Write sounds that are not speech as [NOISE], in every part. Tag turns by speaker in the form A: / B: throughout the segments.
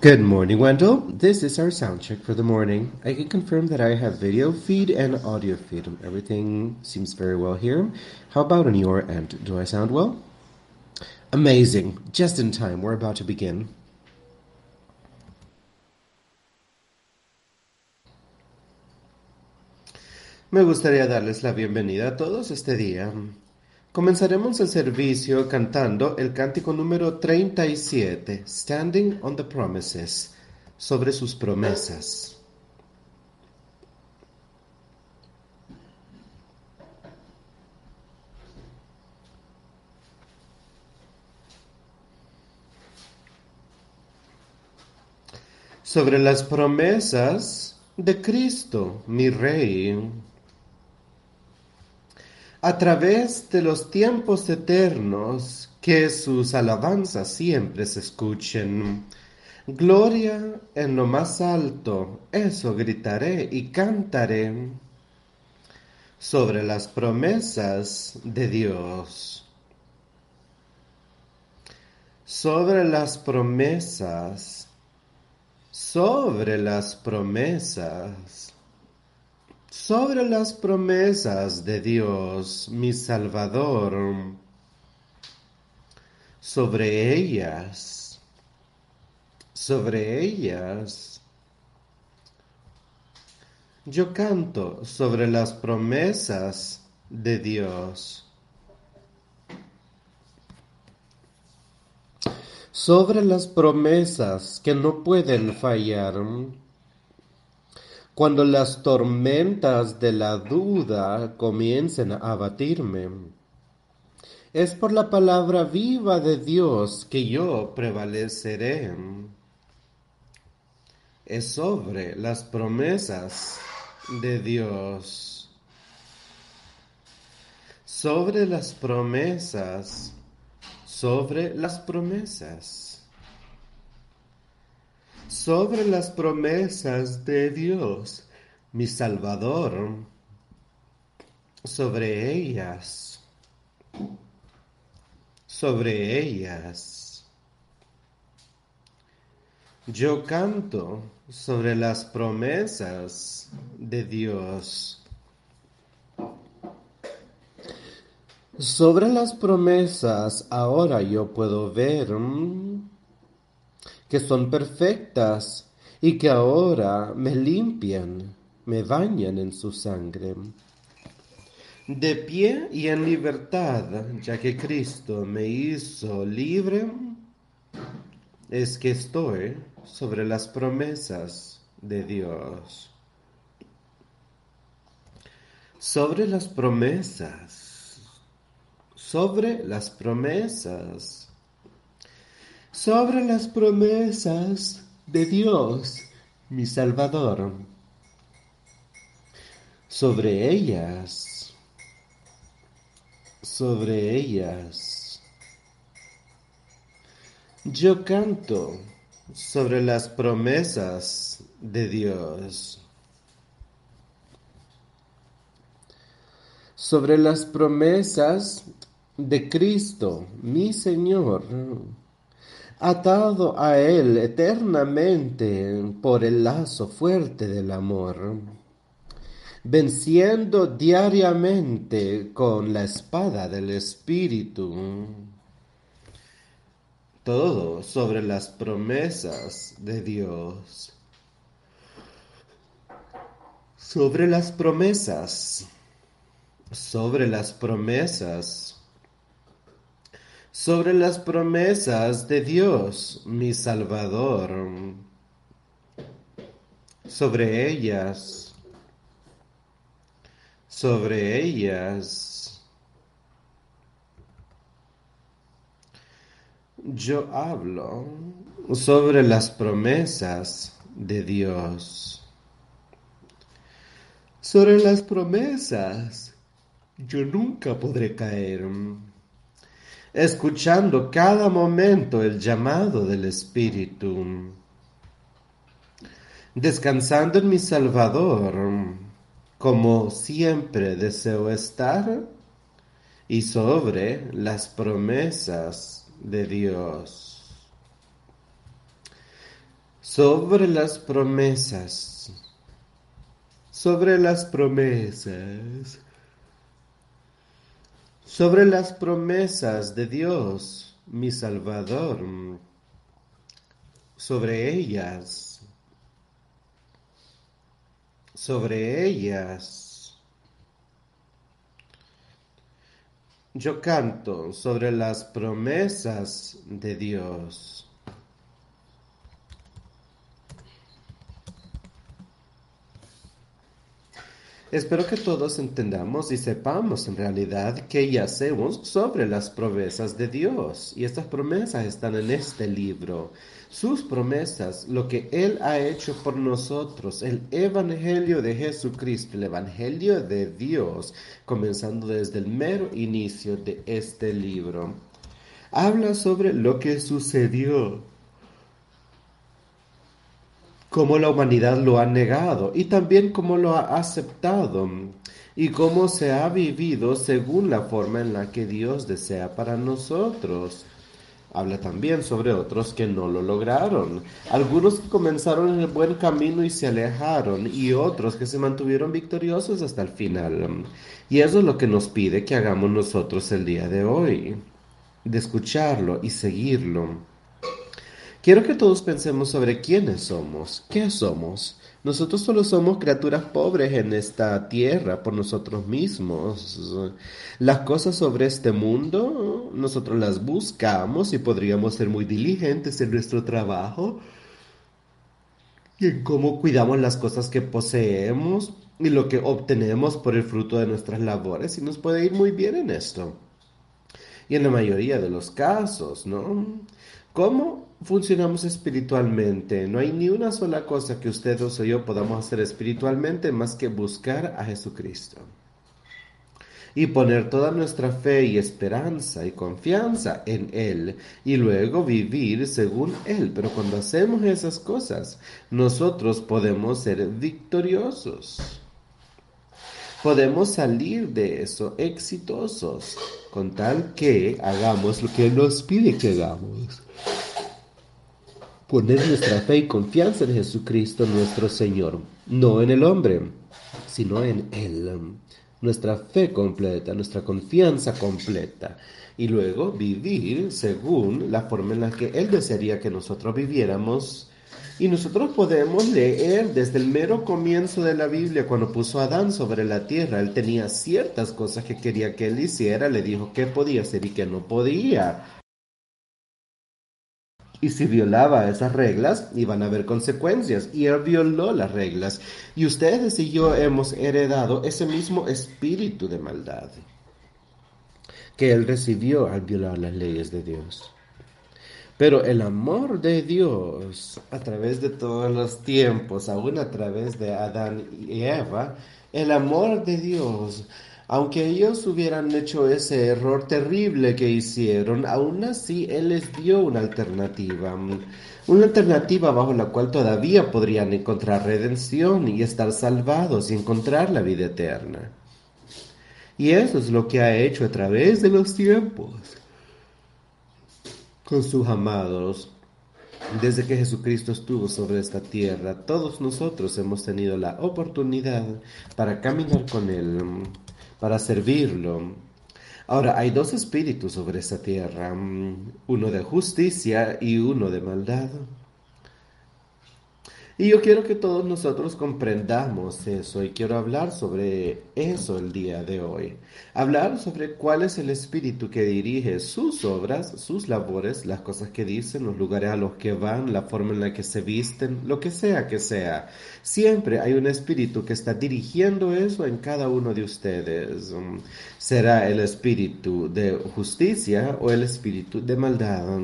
A: Good morning, Wendell. This is our sound check for the morning. I can confirm that I have video feed and audio feed. Everything seems very well here. How about on your end? Do I sound well? Amazing. Just in time. We're about to begin. Me gustaría darles la bienvenida a todos este día. Comenzaremos el servicio cantando el cántico número 37, Standing on the Promises, sobre sus promesas. Sobre las promesas de Cristo, mi Rey a través de los tiempos eternos, que sus alabanzas siempre se escuchen. Gloria en lo más alto, eso gritaré y cantaré sobre las promesas de Dios. Sobre las promesas, sobre las promesas sobre las promesas de Dios, mi Salvador, sobre ellas, sobre ellas. Yo canto sobre las promesas de Dios. Sobre las promesas que no pueden fallar cuando las tormentas de la duda comiencen a abatirme. Es por la palabra viva de Dios que yo prevaleceré. Es sobre las promesas de Dios. Sobre las promesas. Sobre las promesas sobre las promesas de Dios, mi Salvador, sobre ellas, sobre ellas. Yo canto sobre las promesas de Dios. Sobre las promesas ahora yo puedo ver que son perfectas y que ahora me limpian, me bañan en su sangre. De pie y en libertad, ya que Cristo me hizo libre, es que estoy sobre las promesas de Dios. Sobre las promesas, sobre las promesas sobre las promesas de Dios, mi Salvador. Sobre ellas, sobre ellas. Yo canto sobre las promesas de Dios. Sobre las promesas de Cristo, mi Señor atado a Él eternamente por el lazo fuerte del amor, venciendo diariamente con la espada del Espíritu. Todo sobre las promesas de Dios. Sobre las promesas. Sobre las promesas sobre las promesas de Dios, mi Salvador, sobre ellas, sobre ellas. Yo hablo sobre las promesas de Dios. Sobre las promesas, yo nunca podré caer escuchando cada momento el llamado del Espíritu, descansando en mi Salvador, como siempre deseo estar, y sobre las promesas de Dios. sobre las promesas, sobre las promesas, sobre las promesas de Dios, mi Salvador, sobre ellas, sobre ellas. Yo canto sobre las promesas de Dios. Espero que todos entendamos y sepamos en realidad que ya hacemos sobre las promesas de Dios. Y estas promesas están en este libro. Sus promesas, lo que Él ha hecho por nosotros, el Evangelio de Jesucristo, el Evangelio de Dios, comenzando desde el mero inicio de este libro. Habla sobre lo que sucedió cómo la humanidad lo ha negado y también cómo lo ha aceptado y cómo se ha vivido según la forma en la que Dios desea para nosotros. Habla también sobre otros que no lo lograron, algunos que comenzaron en el buen camino y se alejaron y otros que se mantuvieron victoriosos hasta el final. Y eso es lo que nos pide que hagamos nosotros el día de hoy, de escucharlo y seguirlo. Quiero que todos pensemos sobre quiénes somos, qué somos. Nosotros solo somos criaturas pobres en esta tierra por nosotros mismos. Las cosas sobre este mundo, nosotros las buscamos y podríamos ser muy diligentes en nuestro trabajo y en cómo cuidamos las cosas que poseemos y lo que obtenemos por el fruto de nuestras labores y nos puede ir muy bien en esto. Y en la mayoría de los casos, ¿no? ¿Cómo funcionamos espiritualmente? No hay ni una sola cosa que usted o yo podamos hacer espiritualmente más que buscar a Jesucristo. Y poner toda nuestra fe y esperanza y confianza en Él y luego vivir según Él. Pero cuando hacemos esas cosas, nosotros podemos ser victoriosos. Podemos salir de eso exitosos con tal que hagamos lo que Él nos pide que hagamos poner nuestra fe y confianza en Jesucristo nuestro Señor, no en el hombre, sino en Él. Nuestra fe completa, nuestra confianza completa. Y luego vivir según la forma en la que Él desearía que nosotros viviéramos. Y nosotros podemos leer desde el mero comienzo de la Biblia, cuando puso a Adán sobre la tierra, él tenía ciertas cosas que quería que él hiciera, le dijo qué podía hacer y qué no podía y si violaba esas reglas, iban a haber consecuencias. Y él violó las reglas. Y ustedes y yo hemos heredado ese mismo espíritu de maldad que él recibió al violar las leyes de Dios. Pero el amor de Dios a través de todos los tiempos, aún a través de Adán y Eva, el amor de Dios aunque ellos hubieran hecho ese error terrible que hicieron, aún así Él les dio una alternativa. Una alternativa bajo la cual todavía podrían encontrar redención y estar salvados y encontrar la vida eterna. Y eso es lo que ha hecho a través de los tiempos con sus amados. Desde que Jesucristo estuvo sobre esta tierra, todos nosotros hemos tenido la oportunidad para caminar con Él para servirlo. Ahora, hay dos espíritus sobre esta tierra, mm, uno de justicia y uno de maldad. Y yo quiero que todos nosotros comprendamos eso y quiero hablar sobre eso el día de hoy. Hablar sobre cuál es el espíritu que dirige sus obras, sus labores, las cosas que dicen, los lugares a los que van, la forma en la que se visten, lo que sea que sea. Siempre hay un espíritu que está dirigiendo eso en cada uno de ustedes. Será el espíritu de justicia o el espíritu de maldad.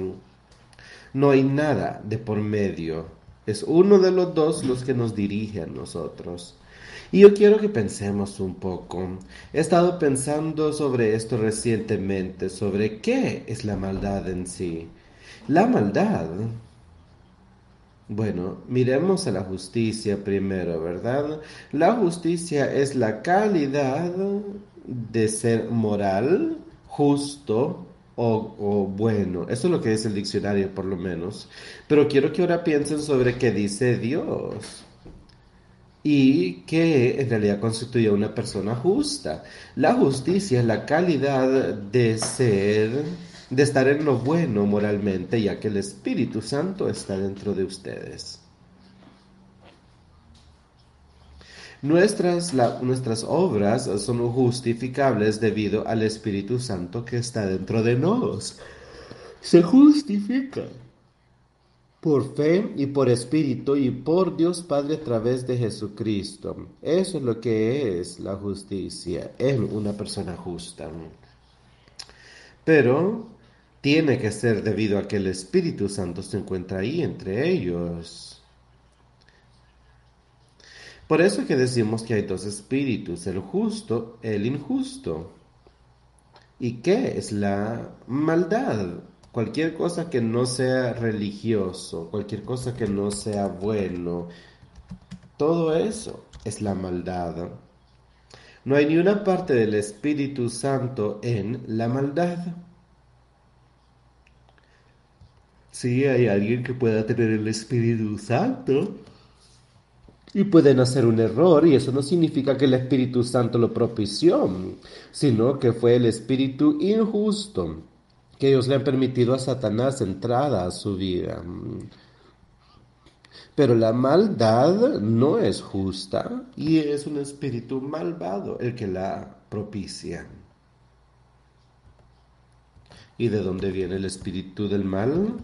A: No hay nada de por medio es uno de los dos los que nos dirige a nosotros. Y yo quiero que pensemos un poco. He estado pensando sobre esto recientemente, sobre qué es la maldad en sí. La maldad. Bueno, miremos a la justicia primero, ¿verdad? La justicia es la calidad de ser moral, justo o, bueno. Eso es lo que dice el diccionario, por lo menos. Pero quiero que ahora piensen sobre qué dice Dios. Y que en realidad constituye una persona justa. La justicia es la calidad de ser, de estar en lo bueno moralmente, ya que el Espíritu Santo está dentro de ustedes. Nuestras, nuestras obras son justificables debido al Espíritu Santo que está dentro de nosotros. Se justifica por fe y por Espíritu y por Dios Padre a través de Jesucristo. Eso es lo que es la justicia en una persona justa. Pero tiene que ser debido a que el Espíritu Santo se encuentra ahí entre ellos. Por eso es que decimos que hay dos espíritus, el justo, el injusto. ¿Y qué es la maldad? Cualquier cosa que no sea religioso, cualquier cosa que no sea bueno, todo eso es la maldad. No hay ni una parte del Espíritu Santo en la maldad. Si hay alguien que pueda tener el Espíritu Santo, y pueden hacer un error y eso no significa que el Espíritu Santo lo propició, sino que fue el Espíritu injusto que ellos le han permitido a Satanás entrada a su vida. Pero la maldad no es justa y es un espíritu malvado el que la propicia. ¿Y de dónde viene el espíritu del mal?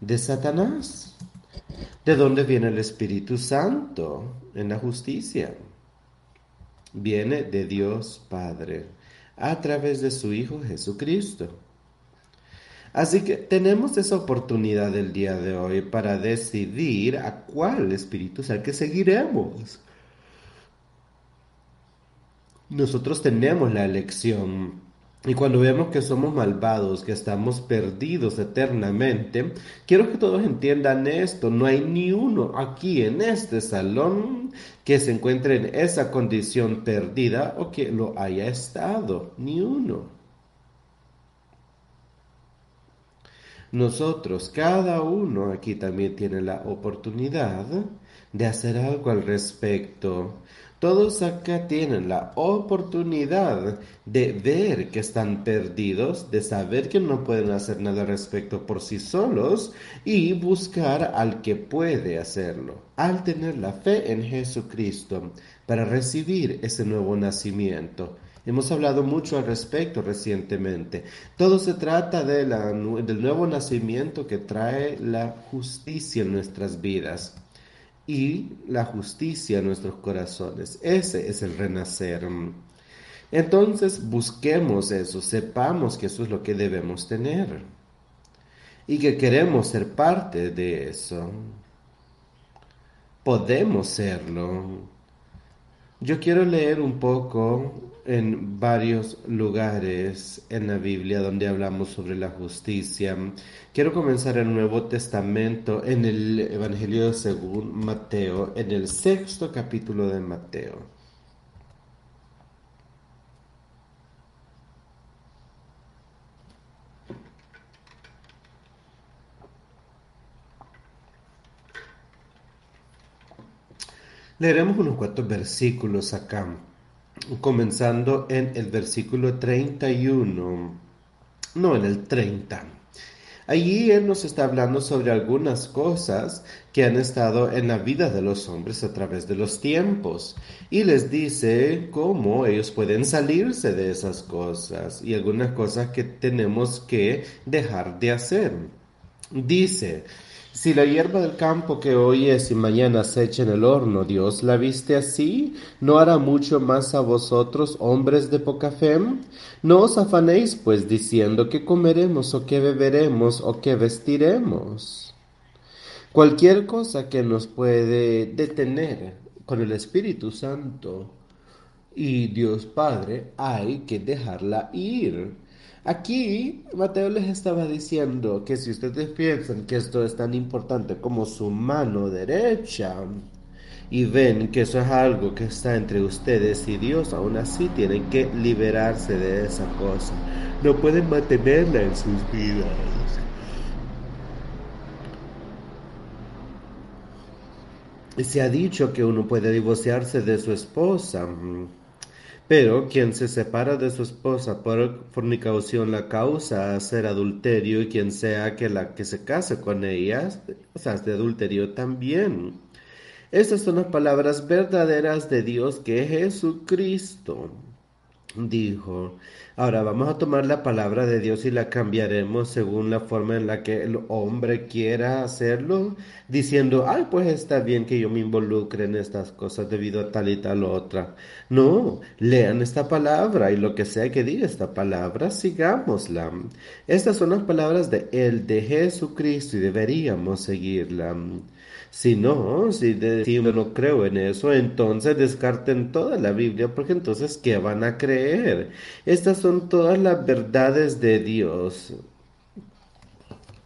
A: De Satanás. ¿De dónde viene el Espíritu Santo en la justicia? Viene de Dios Padre a través de su Hijo Jesucristo. Así que tenemos esa oportunidad el día de hoy para decidir a cuál Espíritu es el que seguiremos. Nosotros tenemos la elección y cuando vemos que somos malvados, que estamos perdidos eternamente, quiero que todos entiendan esto. No hay ni uno aquí en este salón que se encuentre en esa condición perdida o que lo haya estado. Ni uno. Nosotros, cada uno aquí también tiene la oportunidad de hacer algo al respecto. Todos acá tienen la oportunidad de ver que están perdidos, de saber que no pueden hacer nada al respecto por sí solos y buscar al que puede hacerlo, al tener la fe en Jesucristo para recibir ese nuevo nacimiento. Hemos hablado mucho al respecto recientemente. Todo se trata de del nuevo nacimiento que trae la justicia en nuestras vidas y la justicia en nuestros corazones. Ese es el renacer. Entonces busquemos eso, sepamos que eso es lo que debemos tener y que queremos ser parte de eso. Podemos serlo. Yo quiero leer un poco en varios lugares en la Biblia donde hablamos sobre la justicia. Quiero comenzar el Nuevo Testamento en el Evangelio según Mateo, en el sexto capítulo de Mateo. Leeremos unos cuantos versículos acá comenzando en el versículo 31, no en el 30. Allí Él nos está hablando sobre algunas cosas que han estado en la vida de los hombres a través de los tiempos y les dice cómo ellos pueden salirse de esas cosas y algunas cosas que tenemos que dejar de hacer. Dice, si la hierba del campo que hoy es y mañana se echa en el horno, Dios la viste así, ¿no hará mucho más a vosotros, hombres de poca fe? No os afanéis, pues, diciendo que comeremos o que beberemos o que vestiremos. Cualquier cosa que nos puede detener con el Espíritu Santo y Dios Padre, hay que dejarla ir. Aquí Mateo les estaba diciendo que si ustedes piensan que esto es tan importante como su mano derecha y ven que eso es algo que está entre ustedes y Dios, aún así tienen que liberarse de esa cosa. no pueden mantenerla en sus vidas. Se ha dicho que uno puede divorciarse de su esposa, pero quien se separa de su esposa por fornicación la causa a ser adulterio y quien sea que la que se case con ella, o sea, es de adulterio también. Estas son las palabras verdaderas de Dios que Jesucristo dijo. Ahora vamos a tomar la palabra de Dios y la cambiaremos según la forma en la que el hombre quiera hacerlo, diciendo, ay, pues está bien que yo me involucre en estas cosas debido a tal y tal otra. No, lean esta palabra y lo que sea que diga esta palabra, sigámosla. Estas son las palabras de el de Jesucristo y deberíamos seguirla. Si no, si decimos no creo en eso, entonces descarten toda la Biblia, porque entonces, ¿qué van a creer? Estas son todas las verdades de Dios.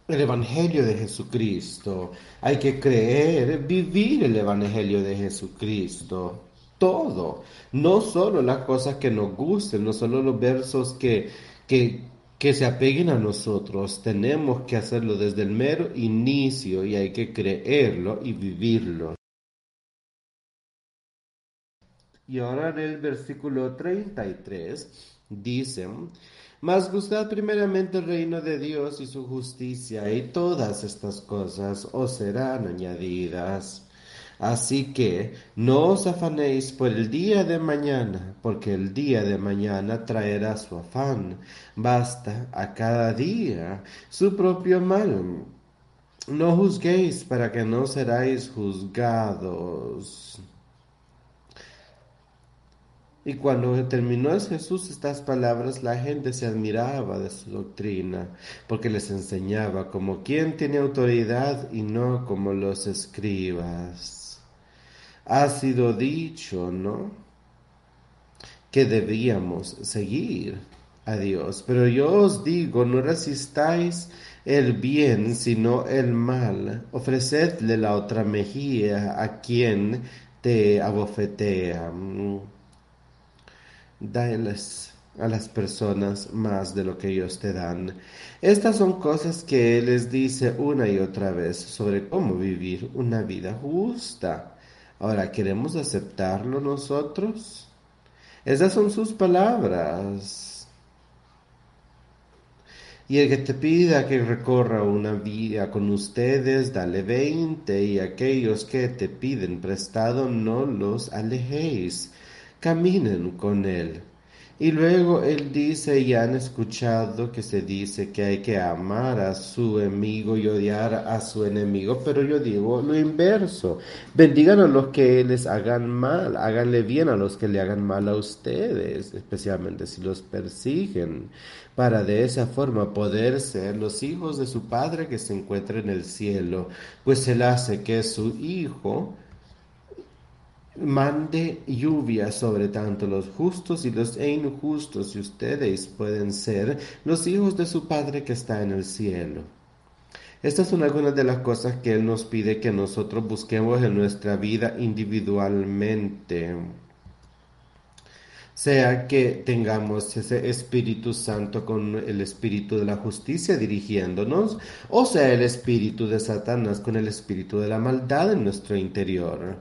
A: El Evangelio de Jesucristo. Hay que creer, vivir el Evangelio de Jesucristo. Todo. No solo las cosas que nos gusten, no solo los versos que, que, que se apeguen a nosotros. Tenemos que hacerlo desde el mero inicio y hay que creerlo y vivirlo. Y ahora en el versículo 33 dice, mas buscad primeramente el reino de Dios y su justicia y todas estas cosas os serán añadidas. Así que no os afanéis por el día de mañana, porque el día de mañana traerá su afán. Basta a cada día su propio mal. No juzguéis para que no seráis juzgados. Y cuando terminó Jesús estas palabras, la gente se admiraba de su doctrina, porque les enseñaba como quien tiene autoridad y no como los escribas ha sido dicho, ¿no? Que debíamos seguir a Dios. Pero yo os digo, no resistáis el bien, sino el mal. Ofrecedle la otra mejilla a quien te abofetea. Dales a las personas más de lo que ellos te dan. Estas son cosas que les dice una y otra vez sobre cómo vivir una vida justa. Ahora, ¿queremos aceptarlo nosotros? Esas son sus palabras. Y el que te pida que recorra una vía con ustedes, dale veinte, y aquellos que te piden prestado, no los alejéis, caminen con él. Y luego él dice, y han escuchado que se dice que hay que amar a su enemigo y odiar a su enemigo, pero yo digo lo inverso. Bendigan a los que les hagan mal, háganle bien a los que le hagan mal a ustedes, especialmente si los persiguen, para de esa forma poder ser los hijos de su Padre que se encuentra en el cielo, pues él hace que su Hijo mande lluvia sobre tanto los justos y los injustos, y ustedes pueden ser los hijos de su Padre que está en el cielo. Estas son algunas de las cosas que Él nos pide que nosotros busquemos en nuestra vida individualmente. Sea que tengamos ese Espíritu Santo con el Espíritu de la justicia dirigiéndonos, o sea el Espíritu de Satanás con el Espíritu de la maldad en nuestro interior.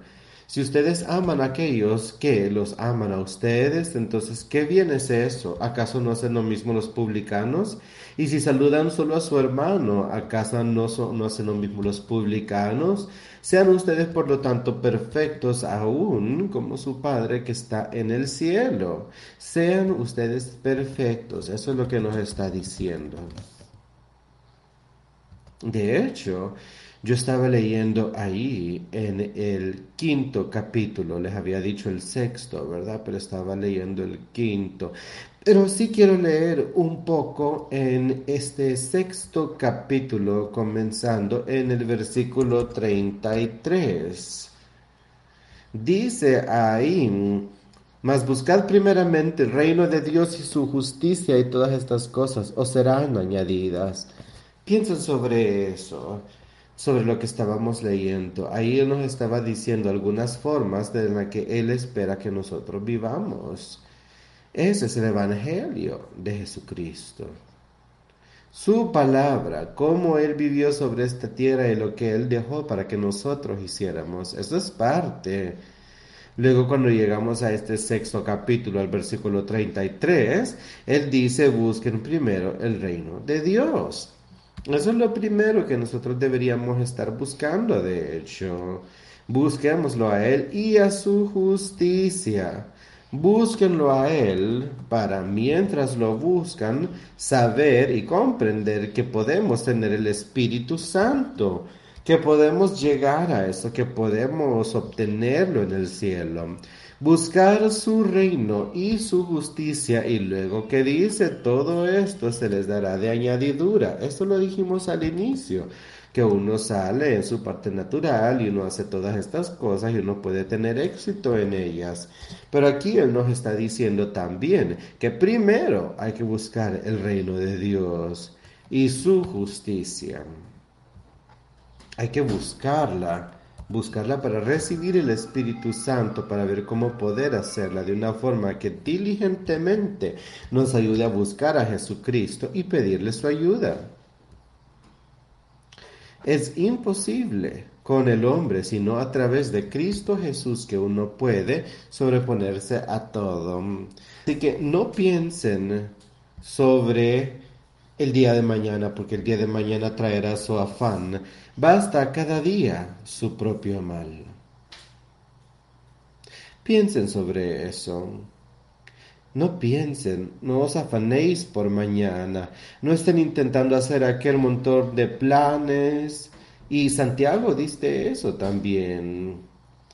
A: Si ustedes aman a aquellos que los aman a ustedes, entonces, ¿qué bien es eso? ¿Acaso no hacen lo mismo los publicanos? Y si saludan solo a su hermano, ¿acaso no, no hacen lo mismo los publicanos? Sean ustedes, por lo tanto, perfectos aún como su Padre que está en el cielo. Sean ustedes perfectos. Eso es lo que nos está diciendo. De hecho, yo estaba leyendo ahí en el quinto capítulo, les había dicho el sexto, ¿verdad? Pero estaba leyendo el quinto. Pero sí quiero leer un poco en este sexto capítulo, comenzando en el versículo 33. Dice ahí, mas buscad primeramente el reino de Dios y su justicia y todas estas cosas os serán añadidas. Piensen sobre eso sobre lo que estábamos leyendo. Ahí Él nos estaba diciendo algunas formas de las que Él espera que nosotros vivamos. Ese es el Evangelio de Jesucristo. Su palabra, cómo Él vivió sobre esta tierra y lo que Él dejó para que nosotros hiciéramos. Eso es parte. Luego cuando llegamos a este sexto capítulo, al versículo 33, Él dice, busquen primero el reino de Dios. Eso es lo primero que nosotros deberíamos estar buscando, de hecho. Busquémoslo a Él y a su justicia. Búsquenlo a Él para, mientras lo buscan, saber y comprender que podemos tener el Espíritu Santo, que podemos llegar a eso, que podemos obtenerlo en el cielo. Buscar su reino y su justicia y luego que dice todo esto se les dará de añadidura. Esto lo dijimos al inicio que uno sale en su parte natural y uno hace todas estas cosas y uno puede tener éxito en ellas. Pero aquí Él nos está diciendo también que primero hay que buscar el reino de Dios y su justicia. Hay que buscarla, buscarla para recibir el Espíritu Santo, para ver cómo poder hacerla de una forma que diligentemente nos ayude a buscar a Jesucristo y pedirle su ayuda. Es imposible con el hombre, sino a través de Cristo Jesús que uno puede sobreponerse a todo. Así que no piensen sobre el día de mañana, porque el día de mañana traerá su afán. Basta cada día su propio mal. Piensen sobre eso. No piensen, no os afanéis por mañana, no estén intentando hacer aquel montón de planes. Y Santiago dice eso también.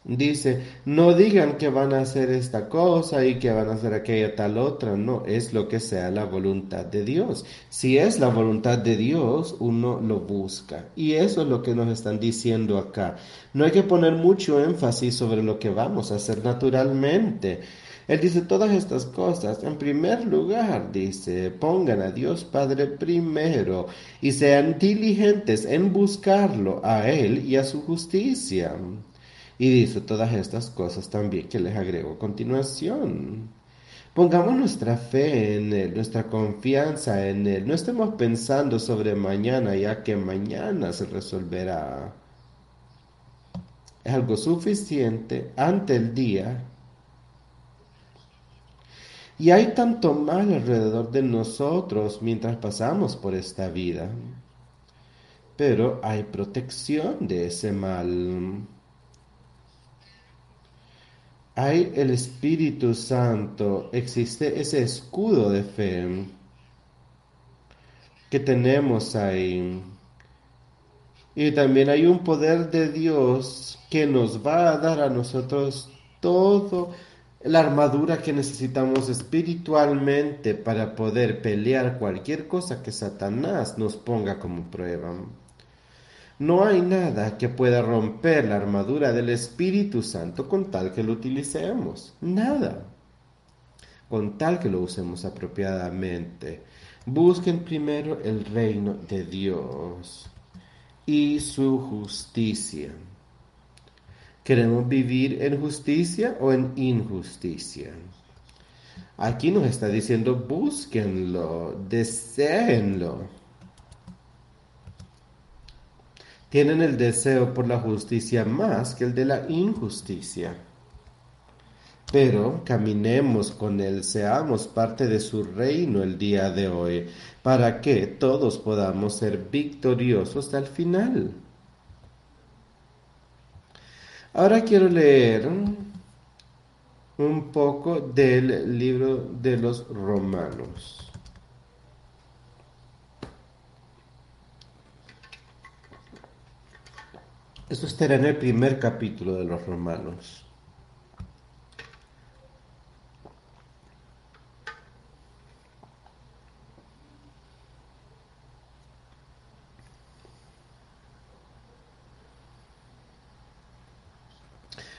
A: Dice, no digan que van a hacer esta cosa y que van a hacer aquella tal otra, no, es lo que sea la voluntad de Dios. Si es la voluntad de Dios, uno lo busca. Y eso es lo que nos están diciendo acá. No hay que poner mucho énfasis sobre lo que vamos a hacer naturalmente. Él dice todas estas cosas. En primer lugar, dice, pongan a Dios Padre primero y sean diligentes en buscarlo a Él y a su justicia. Y dice todas estas cosas también que les agrego a continuación. Pongamos nuestra fe en Él, nuestra confianza en Él. No estemos pensando sobre mañana ya que mañana se resolverá. Es algo suficiente ante el día y hay tanto mal alrededor de nosotros mientras pasamos por esta vida. Pero hay protección de ese mal. Hay el Espíritu Santo, existe ese escudo de fe que tenemos ahí. Y también hay un poder de Dios que nos va a dar a nosotros todo la armadura que necesitamos espiritualmente para poder pelear cualquier cosa que Satanás nos ponga como prueba. No hay nada que pueda romper la armadura del Espíritu Santo con tal que lo utilicemos. Nada. Con tal que lo usemos apropiadamente. Busquen primero el reino de Dios y su justicia. ¿Queremos vivir en justicia o en injusticia? Aquí nos está diciendo búsquenlo, deseenlo. Tienen el deseo por la justicia más que el de la injusticia. Pero caminemos con Él, seamos parte de su reino el día de hoy, para que todos podamos ser victoriosos al final. Ahora quiero leer un poco del libro de los romanos. Esto estará en el primer capítulo de los romanos.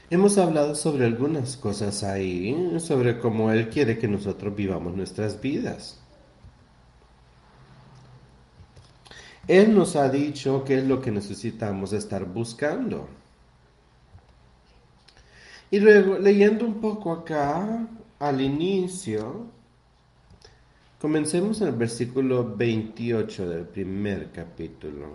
A: Hemos hablado sobre algunas cosas ahí, sobre cómo Él quiere que nosotros vivamos nuestras vidas. Él nos ha dicho qué es lo que necesitamos estar buscando. Y luego, leyendo un poco acá, al inicio, comencemos en el versículo 28 del primer capítulo.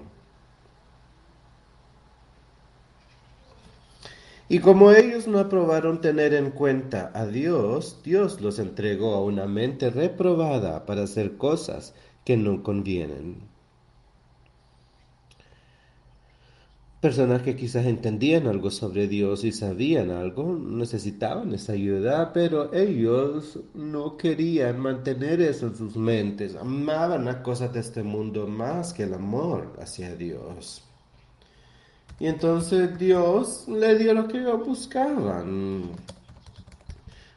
A: Y como ellos no aprobaron tener en cuenta a Dios, Dios los entregó a una mente reprobada para hacer cosas que no convienen. Personas que quizás entendían algo sobre Dios y sabían algo, necesitaban esa ayuda, pero ellos no querían mantener eso en sus mentes. Amaban las cosas de este mundo más que el amor hacia Dios. Y entonces Dios le dio lo que ellos buscaban.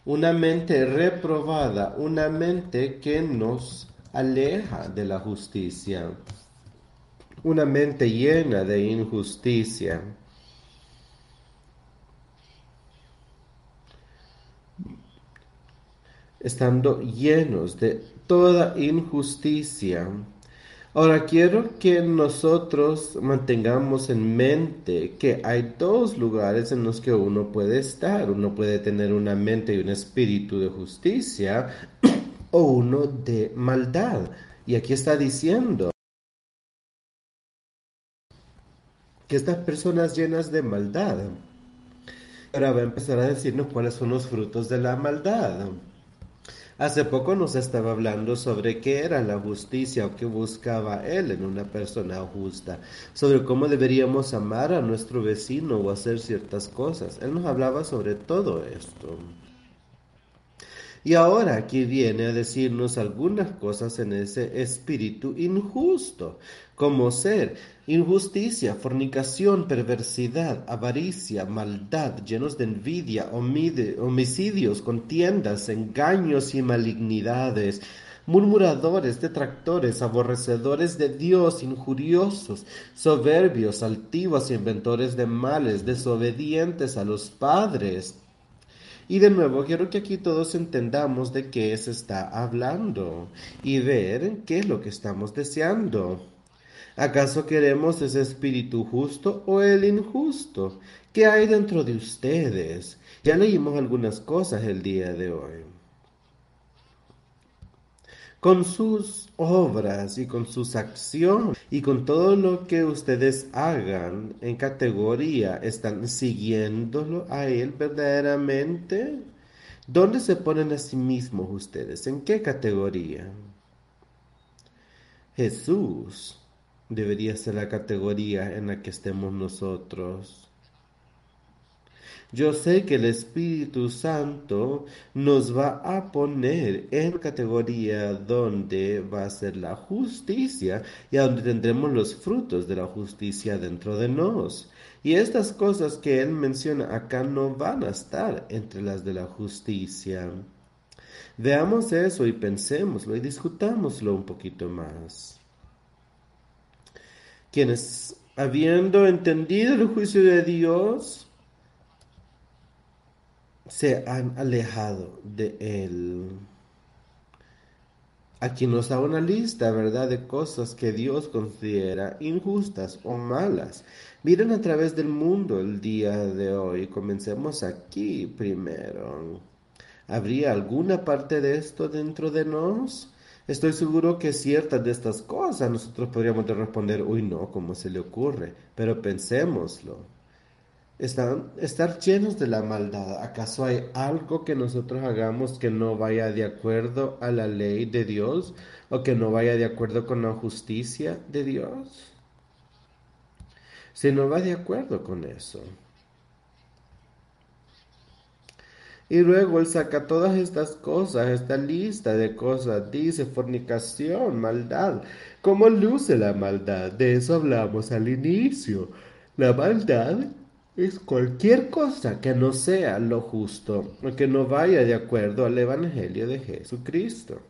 A: Una mente reprobada, una mente que nos aleja de la justicia. Una mente llena de injusticia. Estando llenos de toda injusticia Ahora quiero que nosotros mantengamos en mente que hay dos lugares en los que uno puede estar. Uno puede tener una mente y un espíritu de justicia [CLEARS THROAT] o uno de maldad. Y aquí está diciendo estas personas llenas de maldad. Ahora va a empezar a decirnos cuáles son los frutos de la maldad. Hace poco nos estaba hablando sobre qué era la justicia o qué buscaba él en una persona justa, sobre cómo deberíamos amar a nuestro vecino o hacer ciertas cosas. Él nos hablaba sobre todo esto. Y ahora aquí viene a decirnos algunas cosas en ese espíritu injusto, como ser injusticia, fornicación, perversidad, avaricia, maldad, llenos de envidia, homicidios, contiendas, engaños y malignidades, murmuradores, detractores, aborrecedores de Dios, injuriosos, soberbios, altivos, inventores de males, desobedientes a los padres, y de nuevo, quiero que aquí todos entendamos de qué se está hablando y ver qué es lo que estamos deseando. ¿Acaso queremos ese espíritu justo o el injusto? ¿Qué hay dentro de ustedes? Ya leímos algunas cosas el día de hoy con sus obras y con sus acciones y con todo lo que ustedes hagan en categoría, ¿están siguiéndolo a Él verdaderamente? ¿Dónde se ponen a sí mismos ustedes? ¿En qué categoría? Jesús debería ser la categoría en la que estemos nosotros. Yo sé que el Espíritu Santo nos va a poner en categoría donde va a ser la justicia y a donde tendremos los frutos de la justicia dentro de nos. Y estas cosas que él menciona acá no van a estar entre las de la justicia. Veamos eso y pensémoslo y discutámoslo un poquito más. Quienes, habiendo entendido el juicio de Dios, se han alejado de Él. Aquí nos da una lista, ¿verdad?, de cosas que Dios considera injustas o malas. Miren a través del mundo el día de hoy. Comencemos aquí primero. ¿Habría alguna parte de esto dentro de nos? Estoy seguro que ciertas de estas cosas nosotros podríamos responder, uy no, ¿cómo se le ocurre? Pero pensémoslo estar llenos de la maldad. ¿Acaso hay algo que nosotros hagamos que no vaya de acuerdo a la ley de Dios o que no vaya de acuerdo con la justicia de Dios? Si no va de acuerdo con eso. Y luego él saca todas estas cosas, esta lista de cosas, dice fornicación, maldad. ¿Cómo luce la maldad? De eso hablamos al inicio. La maldad es cualquier cosa que no sea lo justo que no vaya de acuerdo al Evangelio de Jesucristo.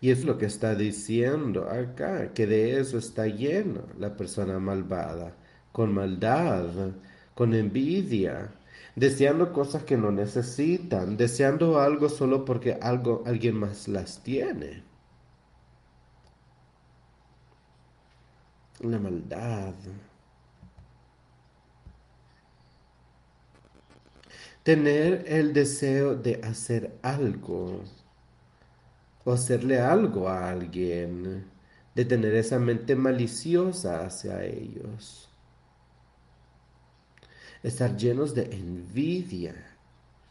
A: Y es lo que está diciendo acá, que de eso está lleno la persona malvada, con maldad, con envidia, deseando cosas que no necesitan, deseando algo solo porque algo, alguien más las tiene. La maldad. Tener el deseo de hacer algo o hacerle algo a alguien, de tener esa mente maliciosa hacia ellos. Estar llenos de envidia.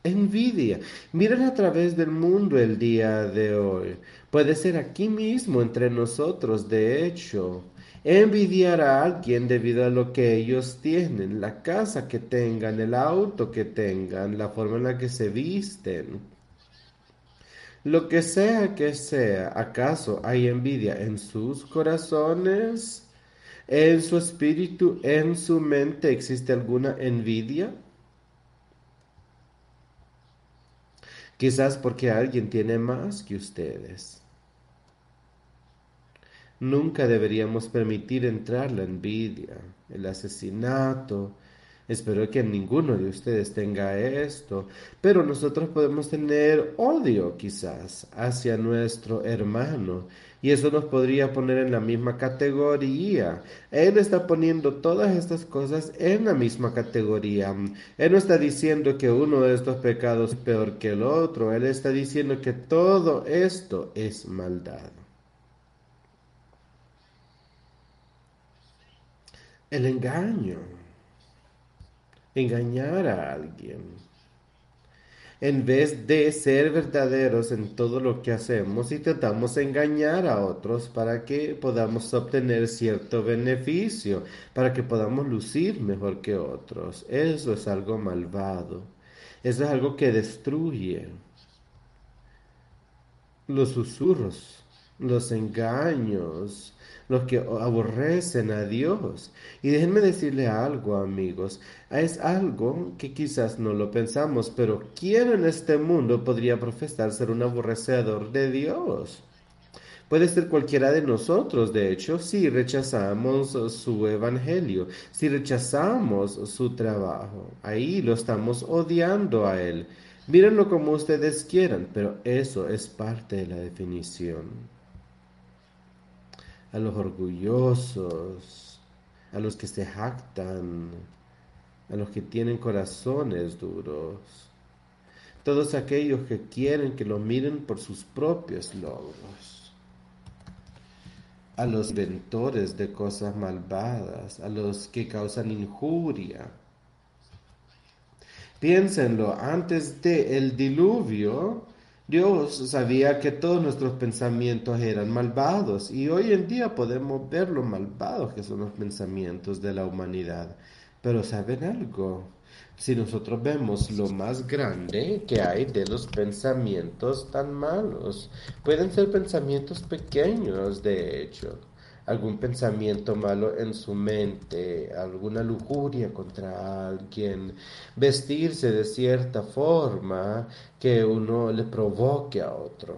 A: Envidia. Miren a través del mundo el día de hoy. Puede ser aquí mismo entre nosotros, de hecho. Envidiar a alguien debido a lo que ellos tienen, la casa que tengan, el auto que tengan, la forma en la que se visten. Lo que sea que sea, ¿acaso hay envidia en sus corazones? ¿En su espíritu, en su mente existe alguna envidia? Quizás porque alguien tiene más que ustedes. Nunca deberíamos permitir entrar la envidia, el asesinato. Espero que ninguno de ustedes tenga esto, pero nosotros podemos tener odio quizás hacia nuestro hermano y eso nos podría poner en la misma categoría. Él está poniendo todas estas cosas en la misma categoría. Él no está diciendo que uno de estos pecados es peor que el otro, él está diciendo que todo esto es maldad. El engaño, engañar a alguien. En vez de ser verdaderos en todo lo que hacemos, intentamos engañar a otros para que podamos obtener cierto beneficio, para que podamos lucir mejor que otros. Eso es algo malvado. Eso es algo que destruye. Los susurros, los engaños, los que aborrecen a Dios. Y déjenme decirle algo, amigos, es algo que quizás no lo pensamos, pero ¿quién en este mundo podría profesar ser un aborrecedor de Dios? Puede ser cualquiera de nosotros, de hecho, si rechazamos su evangelio, si rechazamos su trabajo. Ahí lo estamos odiando a Él. Mírenlo como ustedes quieran, pero eso es parte de la definición a los orgullosos, a los que se jactan, a los que tienen corazones duros, todos aquellos que quieren que lo miren por sus propios logros, a los inventores de cosas malvadas, a los que causan injuria. Piénsenlo, antes del el diluvio, Dios sabía que todos nuestros pensamientos eran malvados y hoy en día podemos ver lo malvados que son los pensamientos de la humanidad. Pero ¿saben algo? Si nosotros vemos lo más grande que hay de los pensamientos tan malos, pueden ser pensamientos pequeños, de hecho algún pensamiento malo en su mente, alguna lujuria contra alguien, vestirse de cierta forma que uno le provoque a otro.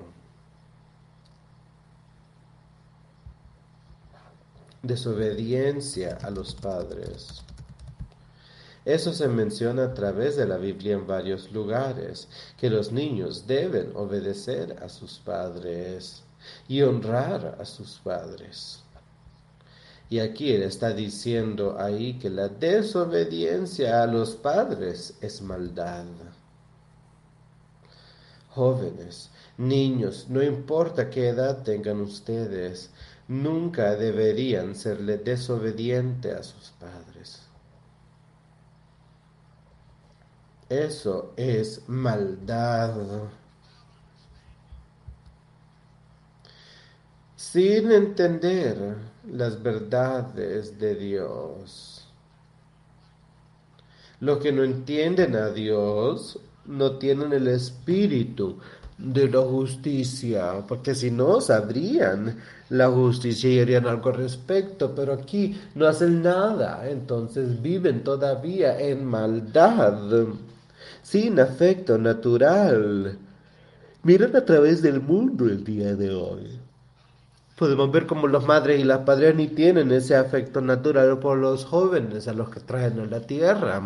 A: Desobediencia a los padres. Eso se menciona a través de la Biblia en varios lugares, que los niños deben obedecer a sus padres y honrar a sus padres. Y aquí él está diciendo ahí que la desobediencia a los padres es maldad. Jóvenes, niños, no importa qué edad tengan ustedes, nunca deberían serle desobediente a sus padres. Eso es maldad. Sin entender las verdades de Dios. Los que no entienden a Dios no tienen el espíritu de la justicia, porque si no sabrían la justicia y harían algo al respecto, pero aquí no hacen nada, entonces viven todavía en maldad, sin afecto natural. Miren a través del mundo el día de hoy podemos ver como los madres y las padres ni tienen ese afecto natural por los jóvenes a los que traen a la tierra.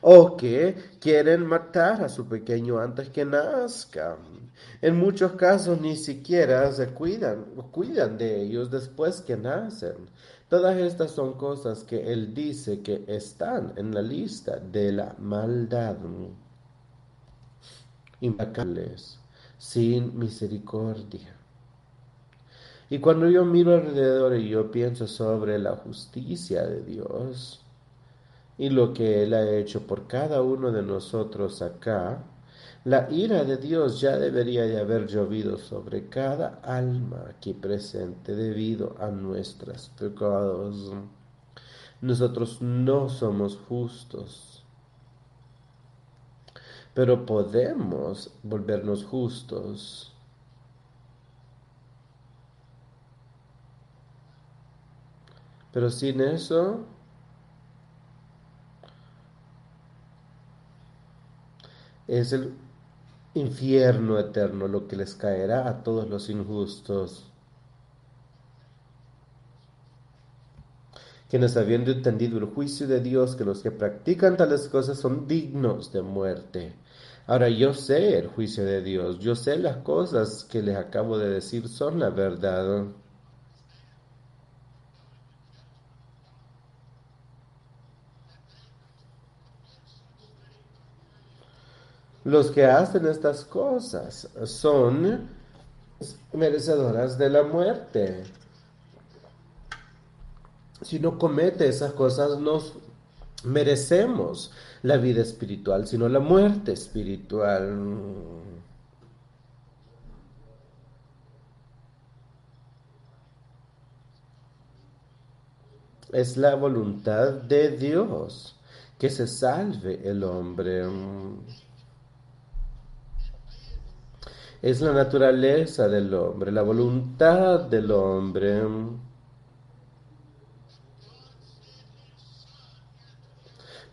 A: O que quieren matar a su pequeño antes que nazca. En muchos casos ni siquiera se cuidan cuidan de ellos después que nacen. Todas estas son cosas que Él dice que están en la lista de la maldad. Implacables, sin misericordia. Y cuando yo miro alrededor y yo pienso sobre la justicia de Dios y lo que Él ha hecho por cada uno de nosotros acá, la ira de Dios ya debería de haber llovido sobre cada alma aquí presente debido a nuestros pecados. Nosotros no somos justos, pero podemos volvernos justos. Pero sin eso, es el infierno eterno lo que les caerá a todos los injustos. Quienes habiendo entendido el juicio de Dios, que los que practican tales cosas son dignos de muerte. Ahora yo sé el juicio de Dios, yo sé las cosas que les acabo de decir son la verdad. Los que hacen estas cosas son merecedoras de la muerte. Si no comete esas cosas, nos merecemos la vida espiritual, sino la muerte espiritual. Es la voluntad de Dios que se salve el hombre. Es la naturaleza del hombre, la voluntad del hombre.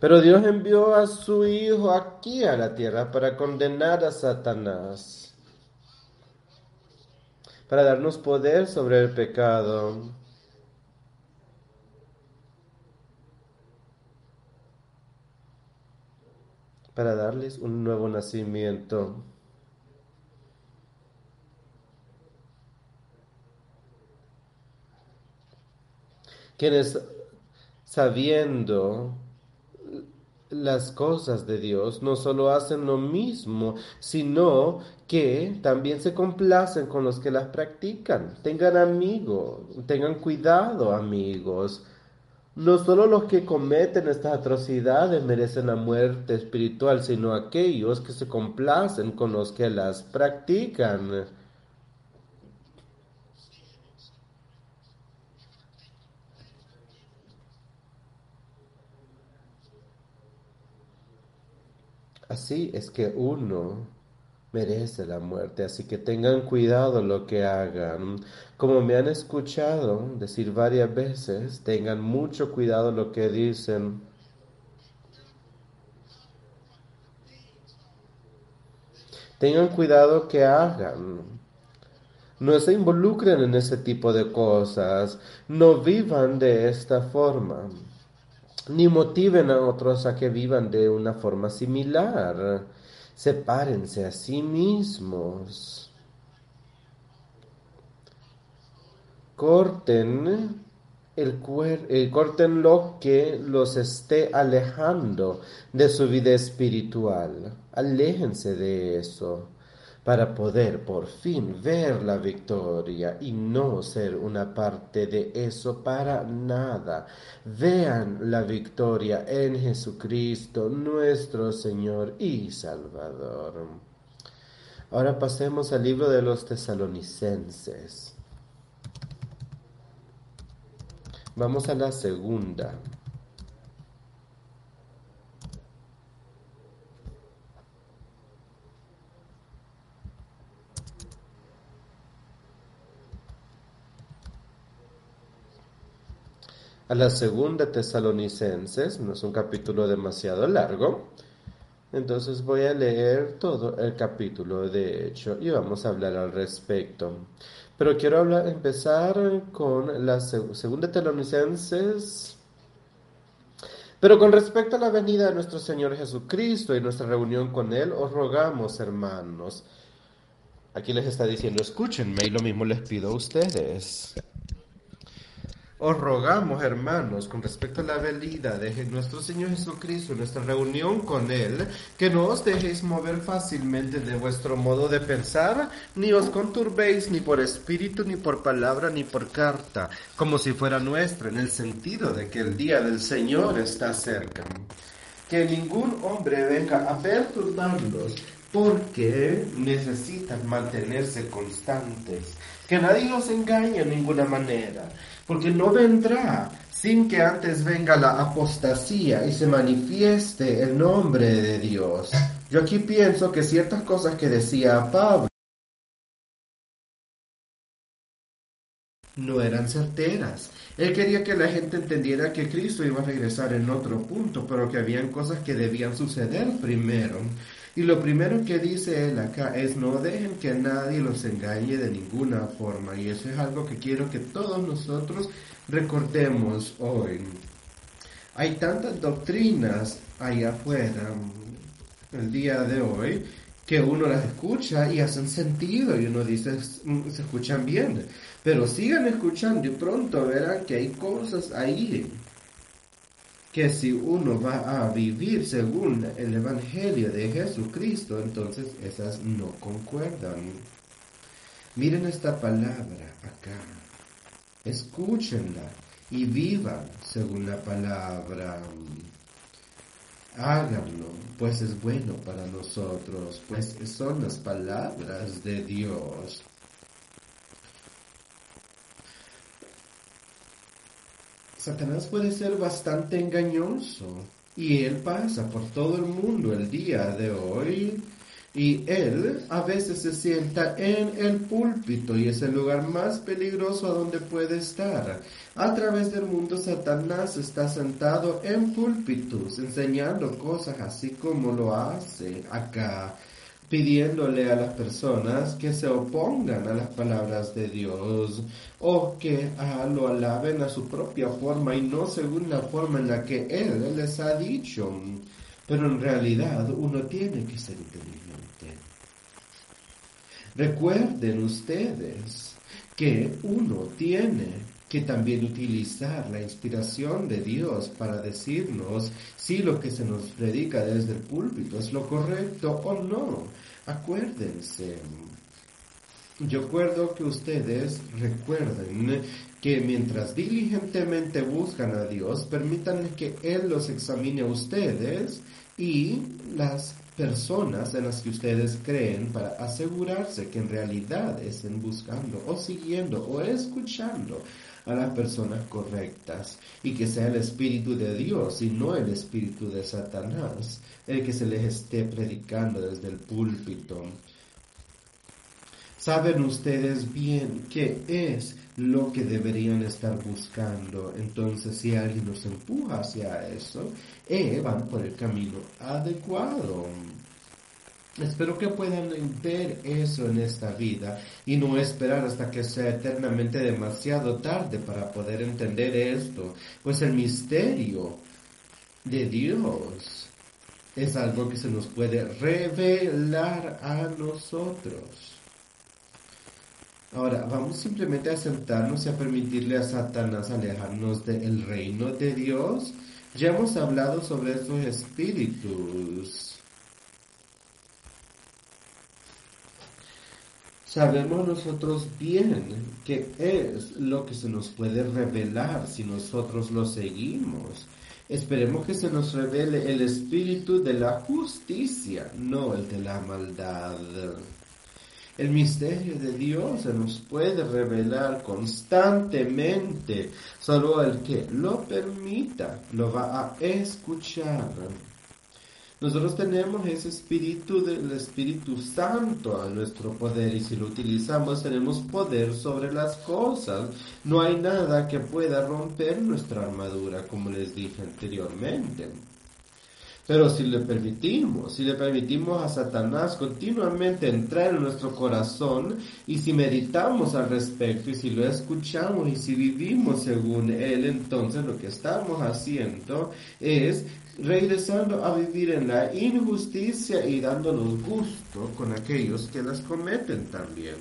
A: Pero Dios envió a su Hijo aquí a la tierra para condenar a Satanás, para darnos poder sobre el pecado. para darles un nuevo nacimiento. Quienes sabiendo las cosas de Dios no solo hacen lo mismo, sino que también se complacen con los que las practican. Tengan amigos, tengan cuidado amigos. No solo los que cometen estas atrocidades merecen la muerte espiritual, sino aquellos que se complacen con los que las practican. Así es que uno merece la muerte, así que tengan cuidado lo que hagan. Como me han escuchado decir varias veces, tengan mucho cuidado lo que dicen. Tengan cuidado que hagan. No se involucren en ese tipo de cosas. No vivan de esta forma ni motiven a otros a que vivan de una forma similar. Sepárense a sí mismos. Corten el eh, lo que los esté alejando de su vida espiritual. Aléjense de eso para poder por fin ver la victoria y no ser una parte de eso para nada. Vean la victoria en Jesucristo, nuestro Señor y Salvador. Ahora pasemos al libro de los tesalonicenses. Vamos a la segunda. A la segunda tesalonicenses, no es un capítulo demasiado largo, entonces voy a leer todo el capítulo de hecho y vamos a hablar al respecto. Pero quiero hablar, empezar con la segunda tesalonicenses. Pero con respecto a la venida de nuestro Señor Jesucristo y nuestra reunión con Él, os rogamos, hermanos. Aquí les está diciendo, escúchenme y lo mismo les pido a ustedes. Os rogamos, hermanos, con respecto a la venida de nuestro Señor Jesucristo, nuestra reunión con Él, que no os dejéis mover fácilmente de vuestro modo de pensar, ni os conturbéis ni por espíritu, ni por palabra, ni por carta, como si fuera nuestra, en el sentido de que el día del Señor está cerca. Que ningún hombre venga a perturbarlos, porque necesitan mantenerse constantes. Que nadie los engañe de ninguna manera, porque no vendrá sin que antes venga la apostasía y se manifieste el nombre de Dios. Yo aquí pienso que ciertas cosas que decía Pablo no eran certeras. Él quería que la gente entendiera que Cristo iba a regresar en otro punto, pero que habían cosas que debían suceder primero. Y lo primero que dice él acá es no dejen que nadie los engañe de ninguna forma. Y eso es algo que quiero que todos nosotros recordemos hoy. Hay tantas doctrinas allá afuera el día de hoy que uno las escucha y hacen sentido y uno dice se escuchan bien. Pero sigan escuchando y pronto verán que hay cosas ahí que si uno va a vivir según el Evangelio de Jesucristo, entonces esas no concuerdan. Miren esta palabra acá, escúchenla y vivan según la palabra. Háganlo, pues es bueno para nosotros, pues son las palabras de Dios. Satanás puede ser bastante engañoso y él pasa por todo el mundo el día de hoy y él a veces se sienta en el púlpito y es el lugar más peligroso a donde puede estar. A través del mundo Satanás está sentado en púlpitos enseñando cosas así como lo hace acá pidiéndole a las personas que se opongan a las palabras de Dios o que ah, lo alaben a su propia forma y no según la forma en la que Él les ha dicho. Pero en realidad uno tiene que ser inteligente. Recuerden ustedes que uno tiene que también utilizar la inspiración de Dios para decirnos si lo que se nos predica desde el púlpito es lo correcto o no. Acuérdense, yo acuerdo que ustedes recuerden que mientras diligentemente buscan a Dios, permitan que Él los examine a ustedes y las personas en las que ustedes creen para asegurarse que en realidad estén buscando o siguiendo o escuchando a las personas correctas y que sea el Espíritu de Dios y no el Espíritu de Satanás el que se les esté predicando desde el púlpito. Saben ustedes bien qué es lo que deberían estar buscando. Entonces, si alguien nos empuja hacia eso, eh, van por el camino adecuado. Espero que puedan ver eso en esta vida y no esperar hasta que sea eternamente demasiado tarde para poder entender esto, pues el misterio de Dios es algo que se nos puede revelar a nosotros. Ahora, vamos simplemente a sentarnos y a permitirle a Satanás alejarnos del reino de Dios. Ya hemos hablado sobre estos espíritus Sabemos nosotros bien que es lo que se nos puede revelar si nosotros lo seguimos. Esperemos que se nos revele el espíritu de la justicia, no el de la maldad. El misterio de Dios se nos puede revelar constantemente. Solo el que lo permita lo va a escuchar. Nosotros tenemos ese espíritu del Espíritu Santo a nuestro poder y si lo utilizamos tenemos poder sobre las cosas. No hay nada que pueda romper nuestra armadura, como les dije anteriormente. Pero si le permitimos, si le permitimos a Satanás continuamente entrar en nuestro corazón y si meditamos al respecto y si lo escuchamos y si vivimos según él, entonces lo que estamos haciendo es regresando a vivir en la injusticia y dándonos gusto con aquellos que las cometen también.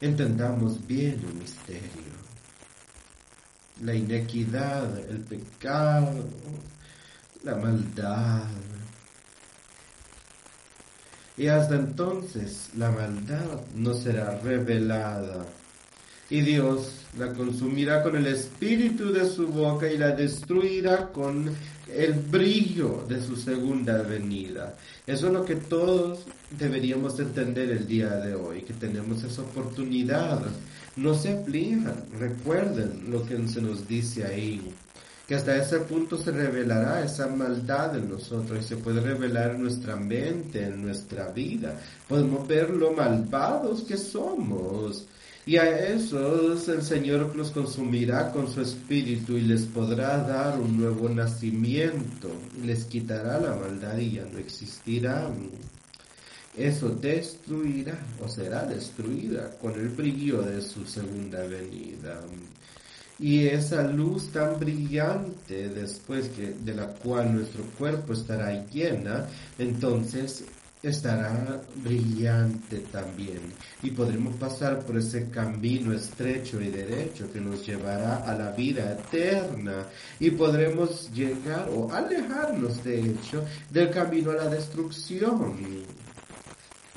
A: entendamos bien el misterio. La inequidad, el pecado, la maldad. Y hasta entonces la maldad no será revelada y Dios la consumirá con el espíritu de su boca y la destruirá con el brillo de su segunda venida. Eso es lo que todos deberíamos entender el día de hoy, que tenemos esa oportunidad. No se aflijan, recuerden lo que se nos dice ahí, que hasta ese punto se revelará esa maldad en nosotros y se puede revelar en nuestra mente, en nuestra vida. Podemos ver lo malvados que somos y a esos el Señor los consumirá con su espíritu y les podrá dar un nuevo nacimiento, les quitará la maldad y ya no existirá. Eso destruirá o será destruida con el brillo de su segunda venida. Y esa luz tan brillante después que, de la cual nuestro cuerpo estará llena, entonces estará brillante también. Y podremos pasar por ese camino estrecho y derecho que nos llevará a la vida eterna. Y podremos llegar o alejarnos de hecho del camino a la destrucción.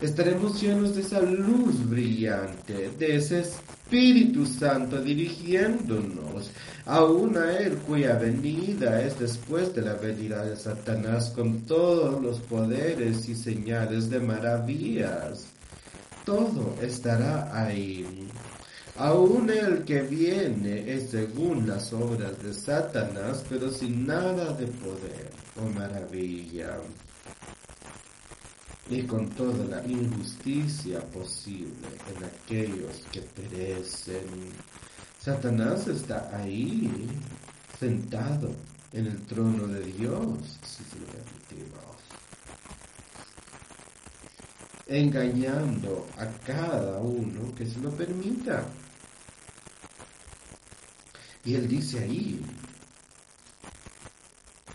A: Estaremos llenos de esa luz brillante, de ese Espíritu Santo dirigiéndonos aún a Él cuya venida es después de la venida de Satanás con todos los poderes y señales de maravillas. Todo estará ahí. Aún el que viene es según las obras de Satanás, pero sin nada de poder o maravilla y con toda la injusticia posible en aquellos que perecen. Satanás está ahí, sentado en el trono de Dios, si se lo permitimos, engañando a cada uno que se lo permita. Y él dice ahí,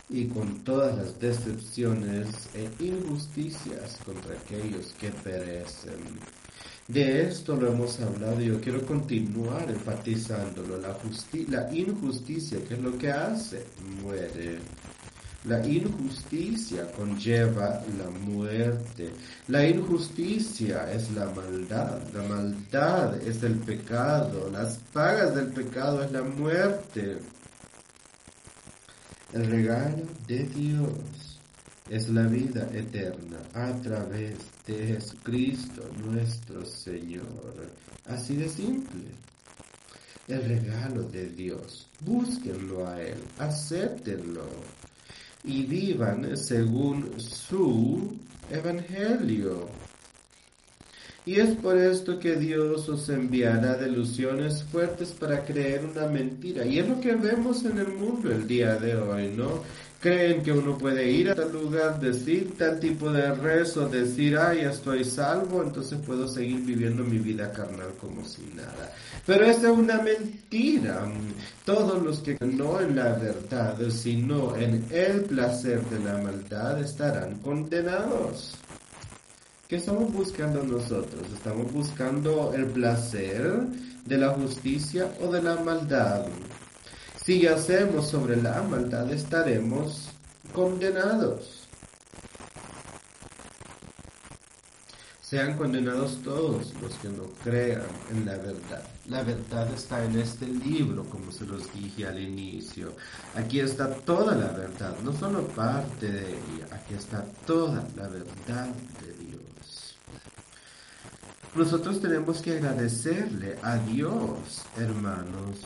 A: y con todas las decepciones e injusticias contra aquellos que perecen. De esto lo hemos hablado y yo quiero continuar enfatizándolo. La, injusticia, que es lo que hace? Muere. La injusticia conlleva la muerte. La injusticia es la maldad. La maldad es el pecado. Las pagas del pecado es la muerte. El regalo de Dios es la vida eterna a través Jesucristo nuestro Señor. Así de simple. El regalo de Dios. Búsquenlo a Él, acéptenlo y vivan según su evangelio. Y es por esto que Dios os enviará delusiones fuertes para creer una mentira. Y es lo que vemos en el mundo el día de hoy, ¿no? Creen que uno puede ir a tal lugar, decir tal tipo de rezo, decir, ay, ya estoy salvo, entonces puedo seguir viviendo mi vida carnal como si nada. Pero esta es una mentira. Todos los que no en la verdad, sino en el placer de la maldad, estarán condenados. ¿Qué estamos buscando nosotros? ¿Estamos buscando el placer de la justicia o de la maldad? Si hacemos sobre la maldad estaremos condenados. Sean condenados todos los que no crean en la verdad. La verdad está en este libro, como se los dije al inicio. Aquí está toda la verdad, no solo parte de ella, aquí está toda la verdad de nosotros tenemos que agradecerle a Dios, hermanos,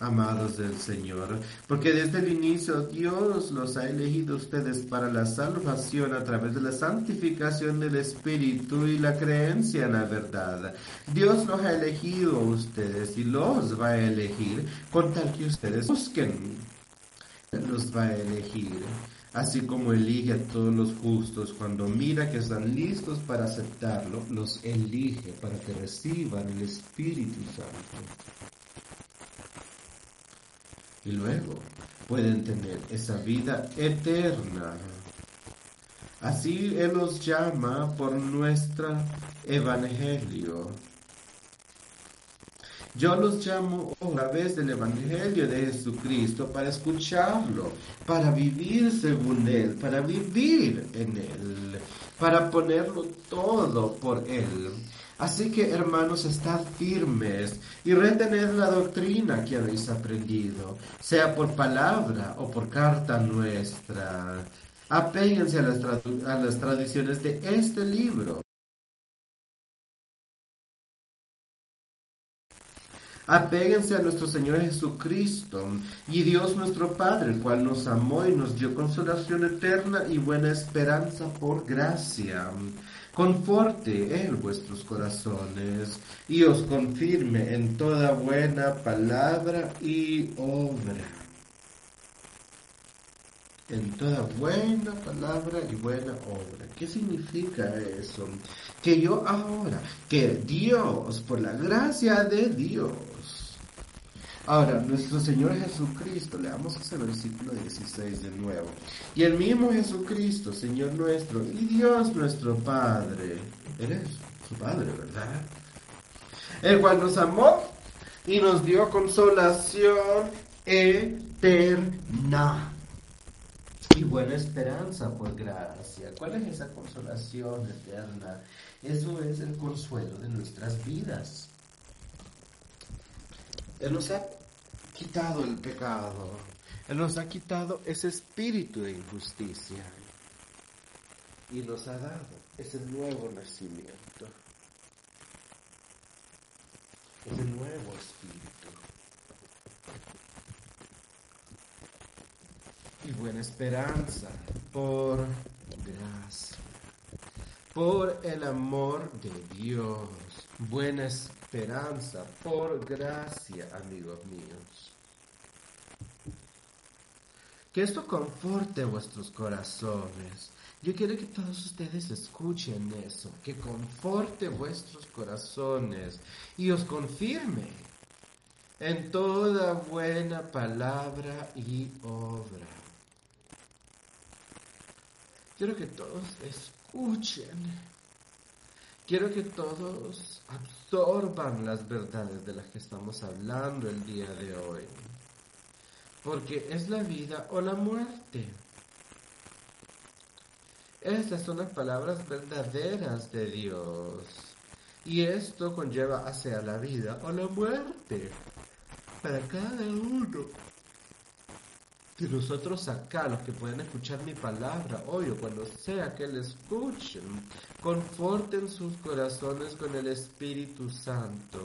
A: amados del Señor, porque desde el inicio Dios los ha elegido ustedes para la salvación a través de la santificación del Espíritu y la creencia en la verdad. Dios los ha elegido a ustedes y los va a elegir con tal que ustedes busquen. Los va a elegir así como elige a todos los justos cuando mira que están listos para aceptarlo, los elige para que reciban el Espíritu Santo. Y luego pueden tener esa vida eterna. Así Él los llama por nuestro evangelio. Yo los llamo a través del Evangelio de Jesucristo para escucharlo, para vivir según Él, para vivir en Él, para ponerlo todo por Él. Así que, hermanos, estad firmes y retened la doctrina que habéis aprendido, sea por palabra o por carta nuestra. Apéguense a las, tradiciones de este libro. Apéguense a nuestro Señor Jesucristo y Dios nuestro Padre, el cual nos amó y nos dio consolación eterna y buena esperanza por gracia. Conforte Él vuestros corazones y os confirme en toda buena palabra y obra. En toda buena palabra y buena obra. ¿Qué significa eso? Que yo ahora, que Dios, por la gracia de Dios, Ahora, nuestro Señor Jesucristo, leamos ese versículo 16 de nuevo. Y el mismo Jesucristo, Señor nuestro, y Dios nuestro Padre, eres su Padre, ¿verdad? El cual nos amó y nos dio consolación eterna y buena esperanza por gracia. ¿Cuál es esa consolación eterna? Eso es el consuelo de nuestras vidas. Él nos ha quitado el pecado. Él nos ha quitado ese espíritu de injusticia. Y nos ha dado ese nuevo nacimiento. Ese nuevo espíritu. Y buena esperanza por gracia. Por el amor de Dios. Buena esperanza por gracia, amigos míos. Que esto conforte vuestros corazones. Yo quiero que todos ustedes escuchen eso, que conforte vuestros corazones y os confirme en toda buena palabra y obra. Quiero que todos escuchen. Quiero que todos absorban las verdades de las que estamos hablando el día de hoy porque es la vida o la muerte. Estas son las palabras verdaderas de Dios. Y esto conlleva hacia la vida o la muerte para cada uno. Que nosotros acá, los que pueden escuchar mi palabra hoy o cuando sea que la escuchen, conforten sus corazones con el Espíritu Santo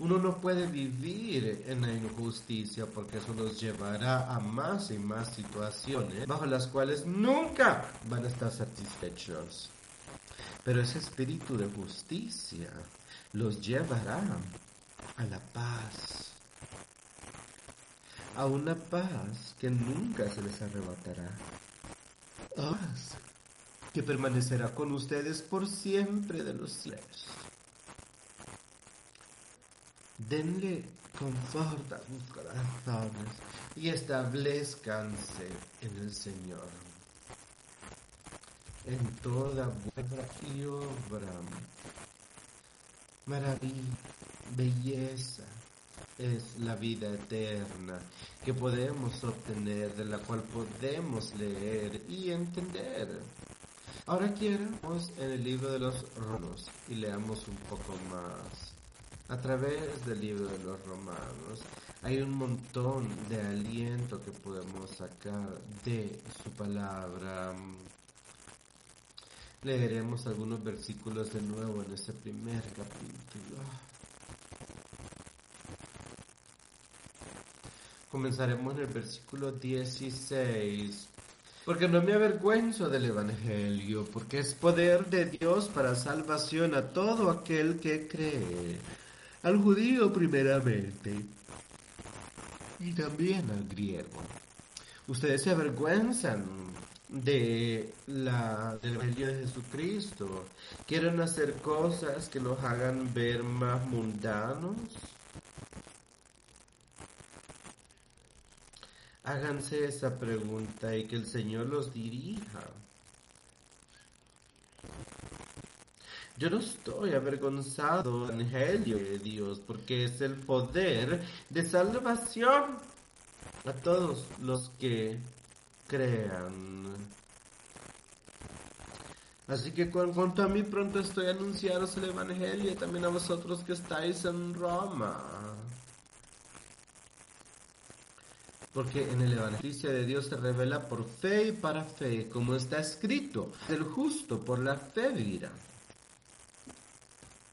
A: uno no puede vivir en la injusticia porque eso nos llevará a más y más situaciones bajo las cuales nunca van a estar satisfechos. Pero ese espíritu de justicia los llevará a la paz, a una paz que nunca se les arrebatará. Paz que permanecerá con ustedes por siempre de los cielos. Denle confort a sus corazones y establezcanse en el Señor. En toda buena y obra, maravilla, belleza, es la vida eterna que podemos obtener, de la cual podemos leer y entender. Ahora quiero en el libro de los Romanos y leamos un poco más a través del libro de los romanos hay un montón de aliento que podemos sacar de su palabra. Leeremos algunos versículos de nuevo en ese primer capítulo. Comenzaremos en el versículo 16. Porque no me avergüenzo del Evangelio, porque es poder de Dios para salvación a todo aquel que cree al judío primeramente y también al griego. Ustedes se avergüenzan de la, del Evangelio de Jesucristo. Quieren hacer cosas que los hagan ver más mundanos. Háganse esa pregunta y que el Señor los dirija. Yo no estoy avergonzado del Evangelio de Dios porque es el poder de salvación a todos los que crean. Así que con cuanto a mí pronto estoy a anunciaros el Evangelio y también a vosotros que estáis en Roma. Porque en el Evangelio de Dios se revela por fe y para fe, como está escrito, el justo por la fe vivirá.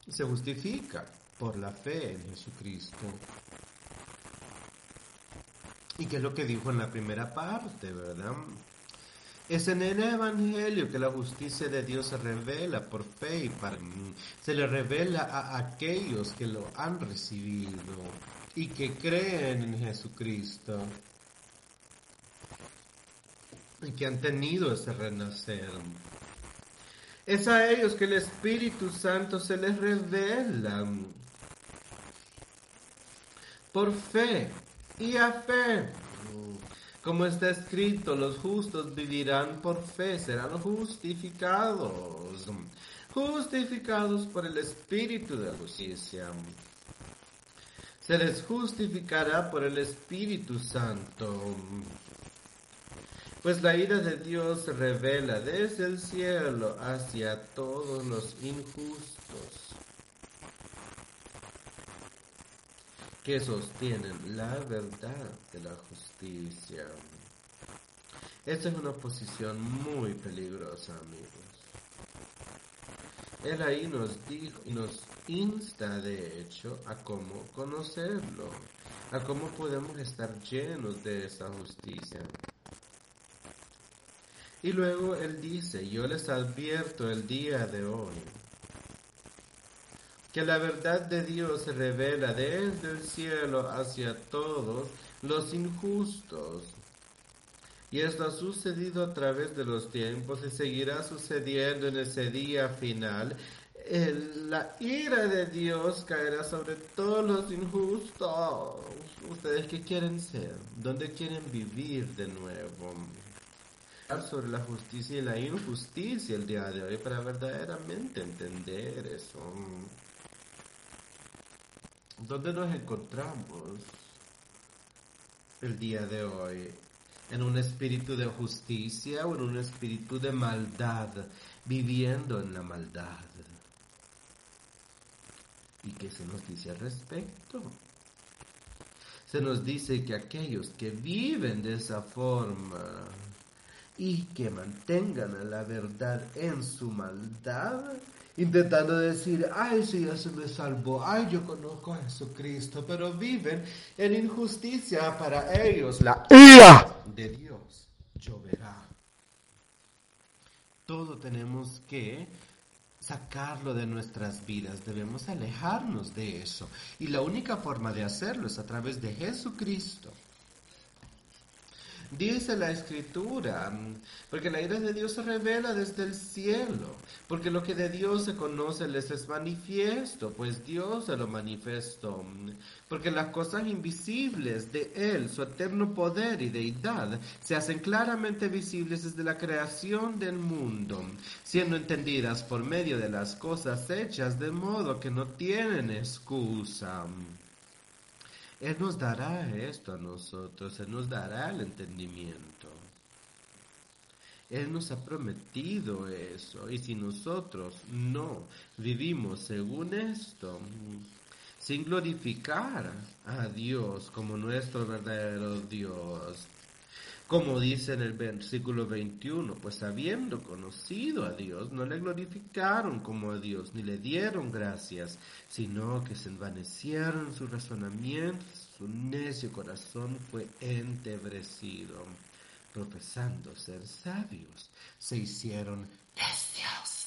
A: Se justifica por la fe en Jesucristo. ¿Y qué es lo que dijo en la primera parte, verdad? Es en el Evangelio que la justicia de Dios se revela por fe y para se le revela a aquellos que lo han recibido y que creen en Jesucristo y que han tenido ese renacer. Es a ellos que el Espíritu Santo se les revela por fe y a fe. Como está escrito, los justos vivirán por fe, serán justificados. Justificados por el Espíritu de justicia. Se les justificará por el Espíritu Santo. Pues la ira de Dios revela desde el cielo hacia todos los injustos que sostienen la verdad de la justicia. Esta es una posición muy peligrosa, amigos. Él ahí nos dijo nos insta, de hecho, a cómo conocerlo, a cómo podemos estar llenos de esa justicia. Y luego él dice, yo les advierto el día de hoy que la verdad de Dios se revela desde el cielo hacia todos los injustos. Y esto ha sucedido a través de los tiempos y seguirá sucediendo en ese día final. la ira de Dios caerá sobre todos los injustos. ¿Ustedes qué quieren ser? ¿Dónde quieren vivir de nuevo? sobre la justicia y la injusticia el día de hoy para verdaderamente entender eso. ¿Dónde nos encontramos el día de hoy? ¿En un espíritu de justicia o en un espíritu de maldad, viviendo en la maldad? ¿Y qué se nos dice al respecto? Se nos dice que aquellos que viven de esa forma y que mantengan a la verdad en su maldad, intentando decir, ay, sí, ya se me salvó, ay, yo conozco a Jesucristo, pero viven en injusticia para ellos. La ira de Dios lloverá. Todo tenemos que sacarlo de nuestras vidas, debemos alejarnos de eso. Y la única forma de hacerlo es a través de Jesucristo. Dice la escritura, porque la ira de Dios se revela desde el cielo, porque lo que de Dios se conoce les es manifiesto, pues Dios se lo manifestó, porque las cosas invisibles de Él, su eterno poder y deidad, se hacen claramente visibles desde la creación del mundo, siendo entendidas por medio de las cosas hechas, de modo que no tienen excusa. Él nos dará esto a nosotros, Él nos dará el entendimiento. Él nos ha prometido eso y si nosotros no vivimos según esto, sin glorificar a Dios como nuestro verdadero Dios, como dice en el versículo 21, pues habiendo conocido a Dios, no le glorificaron como a Dios, ni le dieron gracias, sino que se envanecieron su razonamiento, su necio corazón fue entebrecido. Profesando ser sabios, se hicieron necios.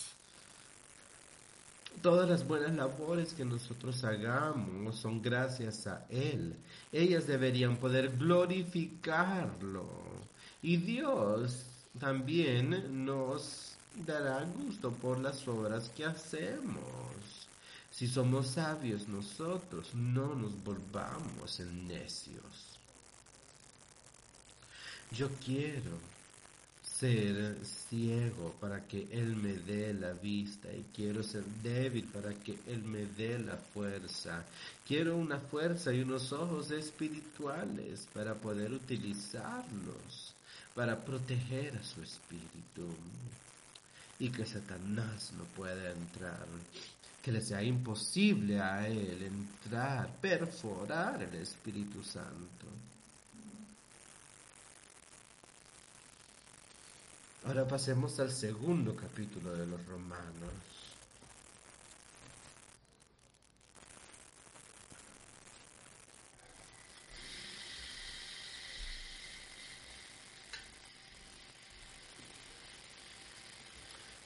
A: Todas las buenas labores que nosotros hagamos son gracias a Él. Ellas deberían poder glorificarlo. Y Dios también nos dará gusto por las obras que hacemos. Si somos sabios nosotros, no nos volvamos en necios. Yo quiero ser ciego para que Él me dé la vista y quiero ser débil para que Él me dé la fuerza. Quiero una fuerza y unos ojos espirituales para poder utilizarlos, para proteger a su espíritu y que Satanás no pueda entrar, que le sea imposible a Él entrar, perforar el Espíritu Santo. Ahora pasemos al segundo capítulo de los Romanos.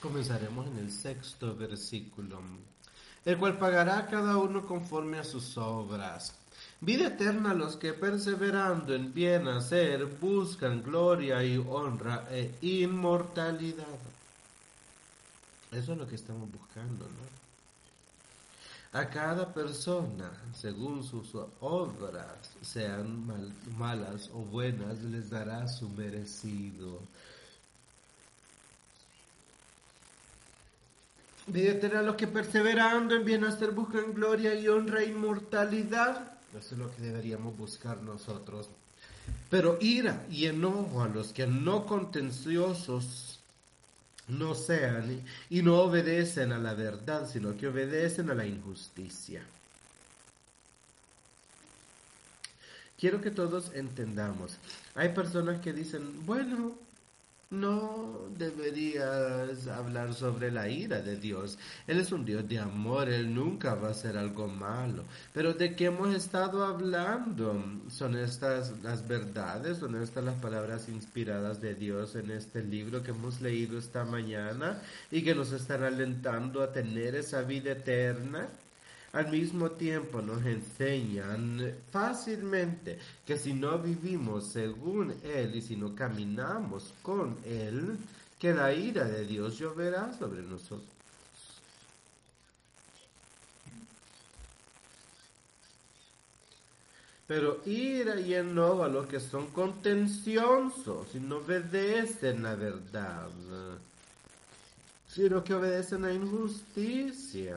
A: Comenzaremos en el sexto versículo, el cual pagará a cada uno conforme a sus obras. Vida eterna a los que perseverando en bien hacer buscan gloria y honra e inmortalidad. Eso es lo que estamos buscando, ¿no? A cada persona, según sus obras, sean malas o buenas, les dará su merecido. Eterna a los que perseverando en hacer buscan gloria y honra e inmortalidad. Eso es lo que deberíamos buscar nosotros. Pero ira y enojo a los que no contenciosos no sean y no obedecen a la verdad, sino que obedecen a la injusticia. Quiero que todos entendamos. Hay personas que dicen, bueno, no deberías hablar sobre la ira de Dios. Él es un Dios de amor, Él nunca va a hacer algo malo. Pero ¿de qué hemos estado hablando? ¿Son estas las verdades? ¿Son estas las palabras inspiradas de Dios en este libro que hemos leído esta mañana y que nos están alentando a tener esa vida eterna? Al mismo tiempo nos enseñan fácilmente que si no vivimos según Él y si no caminamos con Él, que la ira de Dios lloverá sobre nosotros. Pero ira y enojo a los que son contenciosos y no obedecen la verdad, sino que obedecen a injusticia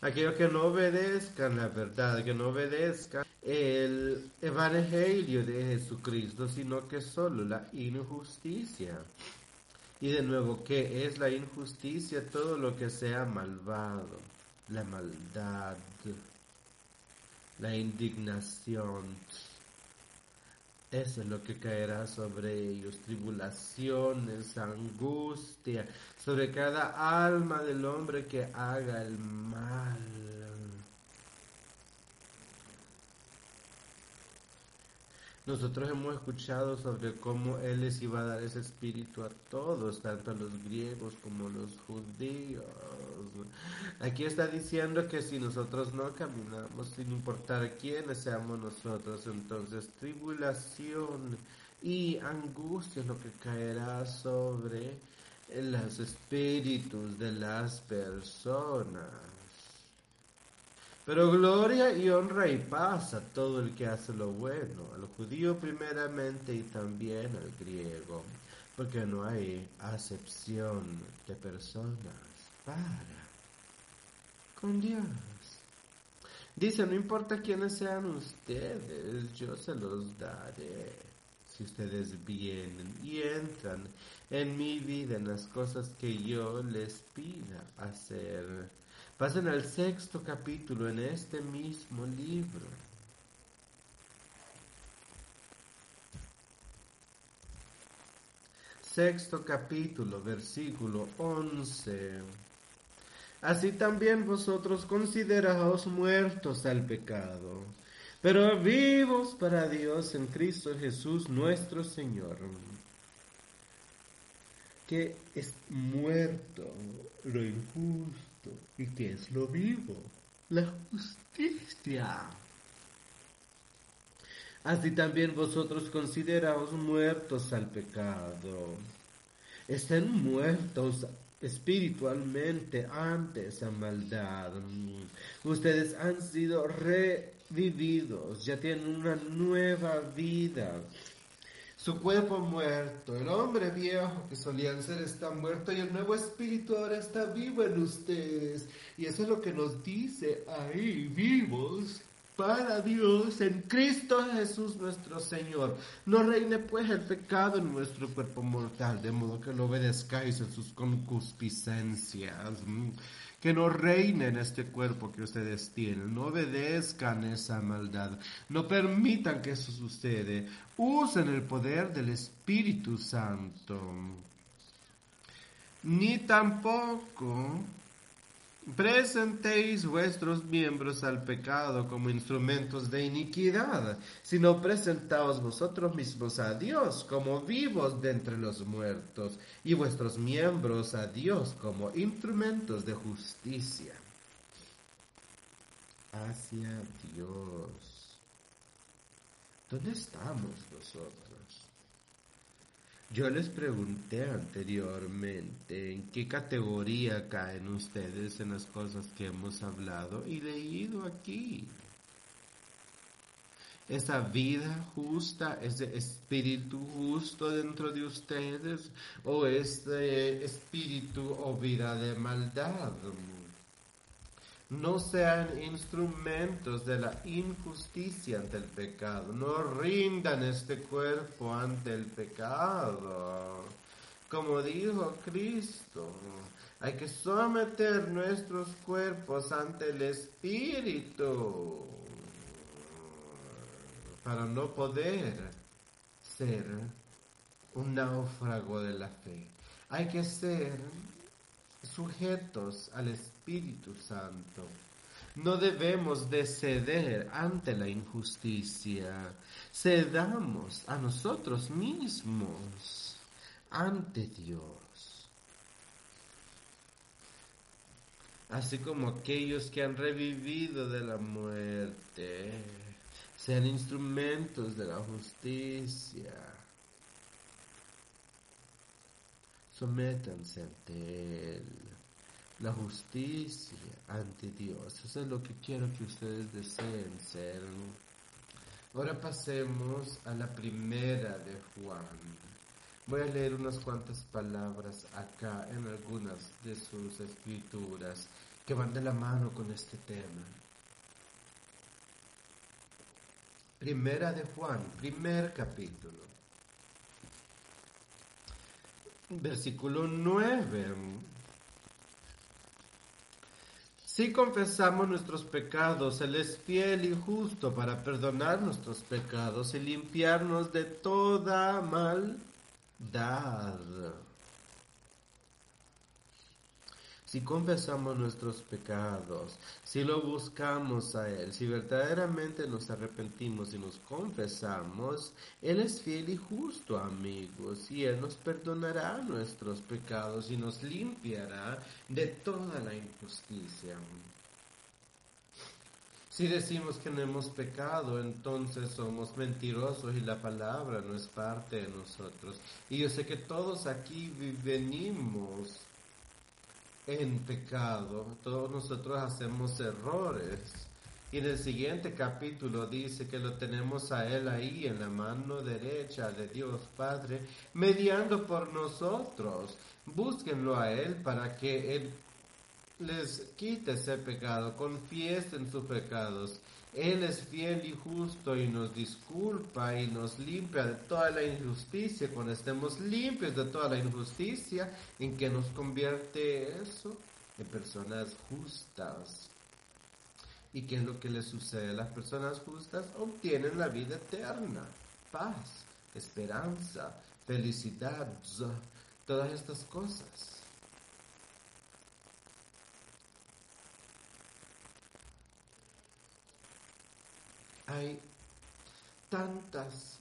A: aquellos que no obedezcan la verdad, que no obedezcan el evangelio de Jesucristo, sino que solo la injusticia. Y de nuevo, ¿qué es la injusticia? Todo lo que sea malvado, la maldad, la indignación, eso es lo que caerá sobre ellos, tribulaciones, angustia, sobre cada alma del hombre que haga el mal. Nosotros hemos escuchado sobre cómo Él les iba a dar ese espíritu a todos, tanto a los griegos como a los judíos. Aquí está diciendo que si nosotros no caminamos, sin importar quiénes seamos nosotros, entonces tribulación y angustia es lo que caerá sobre los espíritus de las personas. Pero gloria y honra y paz a todo el que hace lo bueno, al judío primeramente y también al griego, porque no hay acepción de personas para con Dios. Dice, no importa quiénes sean ustedes, yo se los daré. Si ustedes vienen y entran en mi vida, en las cosas que yo les pida hacer. Pasen al sexto capítulo en este mismo libro. Sexto capítulo, versículo 11. Así también vosotros consideraos muertos al pecado, pero vivos para Dios en Cristo Jesús nuestro Señor que es muerto lo injusto y que es lo vivo, la justicia. Así también vosotros consideraos muertos al pecado. Estén muertos espiritualmente ante esa maldad. Ustedes han sido revividos, ya tienen una nueva vida Su cuerpo muerto, el hombre viejo que solían ser está muerto y el nuevo espíritu ahora está vivo en ustedes. Y eso es lo que nos dice ahí, vivos para Dios en Cristo Jesús nuestro Señor. No reine pues el pecado en nuestro cuerpo mortal, de modo que lo obedezcáis en sus concupiscencias. Que no reine en este cuerpo que ustedes tienen. No obedezcan esa maldad. No permitan que eso suceda. Usen el poder del Espíritu Santo. Ni tampoco presentéis vuestros miembros al pecado como instrumentos de iniquidad, sino presentaos vosotros mismos a Dios como vivos de entre los muertos, y vuestros miembros a Dios como instrumentos de justicia. Hacia Dios. ¿Dónde estamos nosotros? Yo les pregunté anteriormente en qué categoría caen ustedes en las cosas que hemos hablado y leído aquí. Esa vida justa, ese espíritu justo dentro de ustedes o ese espíritu o vida de maldad no sean instrumentos de la injusticia ante el pecado, no rindan este cuerpo ante el pecado. Como dijo Cristo, hay que someter nuestros cuerpos ante el Espíritu para no poder ser un náufrago de la fe. Hay que ser sujetos al Espíritu Santo. No debemos de ceder ante la injusticia. Cedamos a nosotros mismos ante Dios. Así como aquellos que han revivido de la muerte sean instrumentos de la justicia sométanse ante Él. La justicia ante Dios. Eso es lo que quiero que ustedes deseen ser. Ahora pasemos a la primera de Juan. Voy a leer unas cuantas palabras acá en algunas de sus escrituras que van de la mano con este tema. Primera de Juan, primer capítulo. Versículo 9. Si confesamos nuestros pecados, Él es fiel y justo para perdonar nuestros pecados y limpiarnos de toda maldad. Si confesamos nuestros pecados, si lo buscamos a Él, si verdaderamente nos arrepentimos y nos confesamos, Él es fiel y justo, amigos, y Él nos perdonará nuestros pecados y nos limpiará de toda la injusticia. Si decimos que no hemos pecado, entonces somos mentirosos y la palabra no es parte de nosotros. Y yo sé que todos aquí venimos en pecado, todos nosotros hacemos errores. Y en el siguiente capítulo dice que lo tenemos a Él ahí en la mano derecha de Dios Padre, mediando por nosotros. Búsquenlo a Él para que Él les quite ese pecado, confiesen sus pecados. Él es fiel y justo y nos disculpa y nos limpia de toda la injusticia. Cuando estemos limpios de toda la injusticia, ¿en que nos convierte eso? En personas justas. ¿Y qué es lo que les sucede a las personas justas? Obtienen la vida eterna, paz, esperanza, felicidad, todas estas cosas. Hay tantas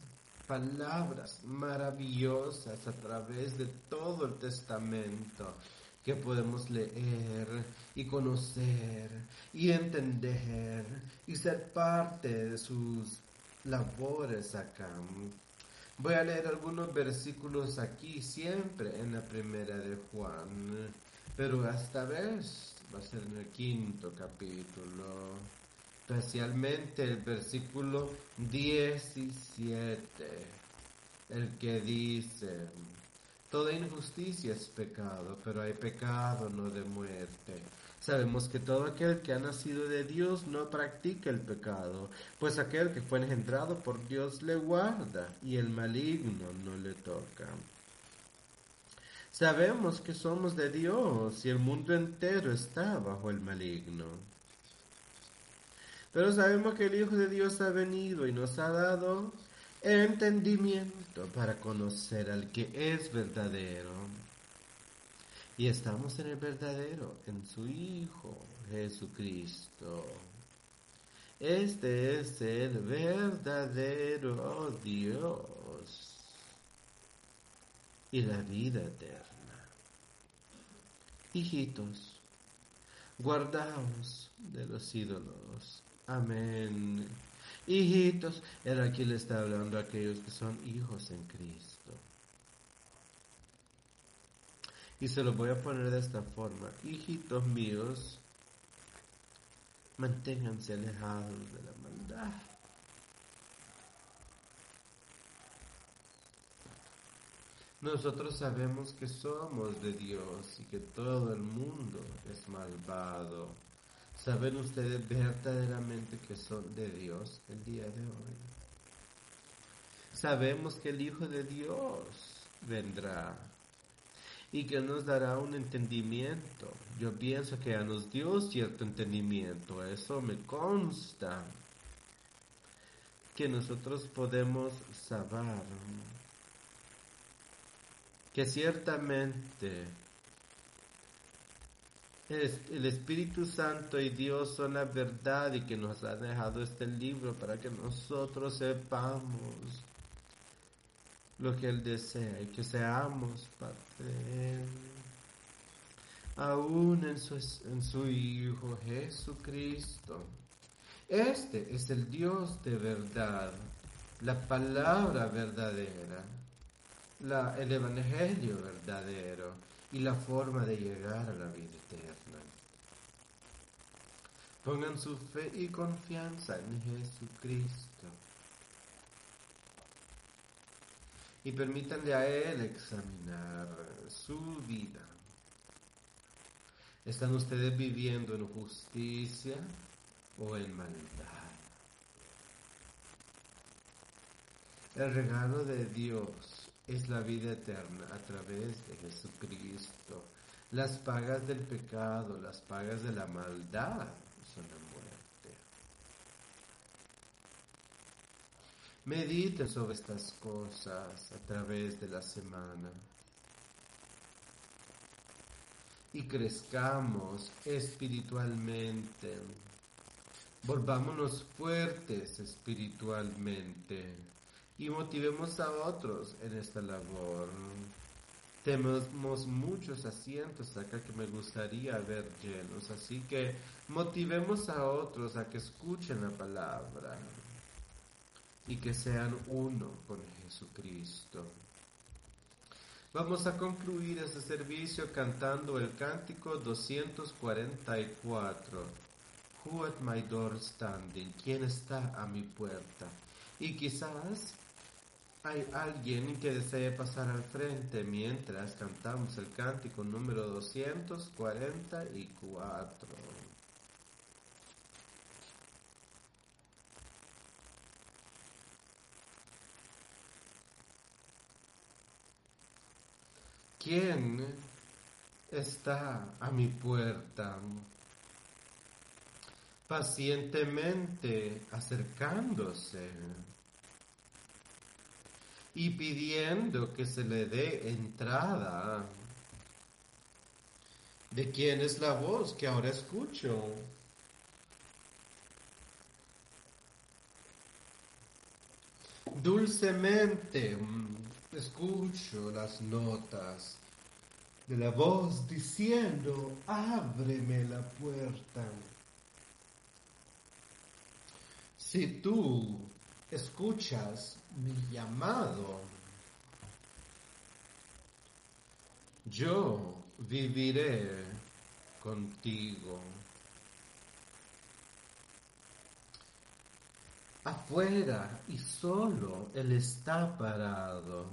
A: palabras maravillosas a través de todo el testamento que podemos leer y conocer y entender y ser parte de sus labores acá. Voy a leer algunos versículos aquí, siempre en la primera de Juan, pero esta vez va a ser en el quinto capítulo especialmente el versículo 17. el que dice, toda injusticia es pecado, pero hay pecado no de muerte. Sabemos que todo aquel que ha nacido de Dios no practica el pecado, pues aquel que fue engendrado por Dios le guarda y el maligno no le toca. Sabemos que somos de Dios y el mundo entero está bajo el maligno. Pero sabemos que el Hijo de Dios ha venido y nos ha dado entendimiento para conocer al que es verdadero. Y estamos en el verdadero, en su Hijo Jesucristo. Este es el verdadero Dios y la vida eterna. Hijitos, guardaos de los ídolos. Amén. Hijitos, él aquí le está hablando a aquellos que son hijos en Cristo. Y se lo voy a poner de esta forma. Hijitos míos, manténganse alejados de la maldad. Nosotros sabemos que somos de Dios y que todo el mundo es malvado. ¿Saben ustedes verdaderamente que son de Dios el día de hoy? Sabemos que el Hijo de Dios vendrá y que nos dará un entendimiento. Yo pienso que ya nos dio cierto entendimiento, eso me consta, que nosotros podemos saber que ciertamente el Espíritu Santo y Dios son la verdad y que nos ha dejado este libro para que nosotros sepamos lo que Él desea y que seamos parte de Él. Aún en su, en su Hijo Jesucristo. Este es el Dios de verdad, la palabra verdadera la, el Evangelio verdadero y la forma de llegar a la vida eterna. Pongan su fe y confianza en Jesucristo. Y permítanle a Él examinar su vida. ¿Están ustedes viviendo en justicia o en maldad? El regalo de Dios es la vida eterna a través de Jesucristo. Las pagas del pecado, las pagas de la maldad son la muerte. Medite sobre estas cosas a través de la semana y crezcamos espiritualmente. Volvámonos fuertes espiritualmente y motivemos a otros en esta labor. Tenemos muchos asientos acá que me gustaría ver llenos, así que motivemos a otros a que escuchen la palabra y que sean uno con Jesucristo. Vamos a concluir este servicio cantando el cántico 244. Who at my door standing? ¿Quién está a mi puerta? Y quizás hay alguien que desee pasar al frente mientras cantamos el cántico número 244. ¿Quién está a mi puerta? Pacientemente acercándose y pidiendo que se le dé entrada. ¿De quién es la voz que ahora escucho? Dulcemente mm, escucho las notas de la voz diciendo, ábreme la puerta. Si tú escuchas mi llamado, yo viviré contigo. afuera y solo Él está parado.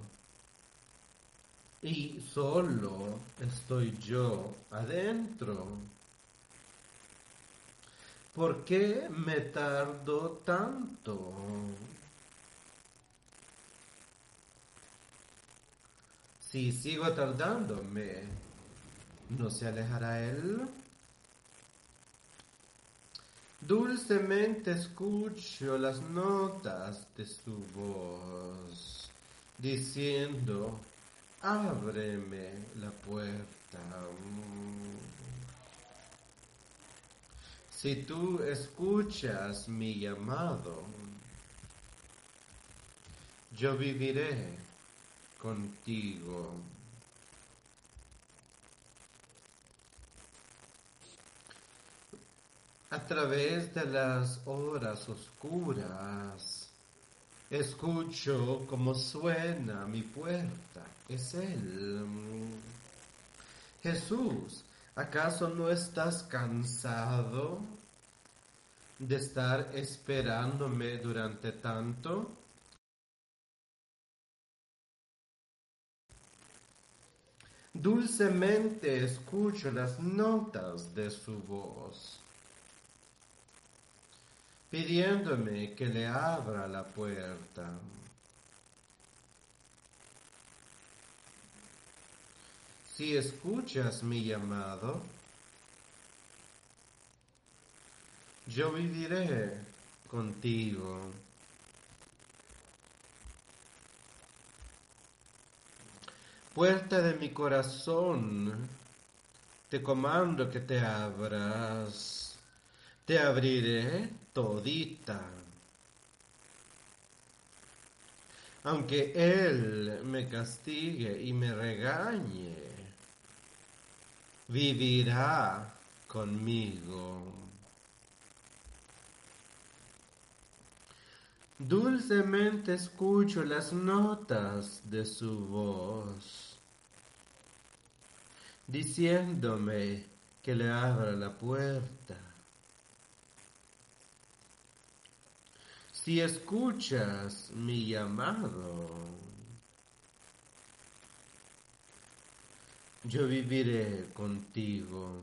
A: Y solo estoy yo adentro. ¿Por qué me tardo tanto? Si sigo tardándome, ¿no se alejará Él? Dulcemente escucho las notas de su voz, diciendo, ábreme la puerta. Si tú escuchas mi llamado, yo viviré contigo. a través de las horas oscuras. Escucho cómo suena mi puerta. Es Él. Jesús, ¿acaso no estás cansado de estar esperándome durante tanto? Dulcemente escucho las notas de su voz pidiéndome que le abra la puerta. Si escuchas mi llamado, yo viviré contigo. Puerta de mi corazón, te comando que te abras te abriré todita. Aunque Él me castigue y me regañe, vivirá conmigo. Dulcemente escucho las notas de su voz, diciéndome que le abra la puerta. Si escuchas mi llamado, yo viviré contigo.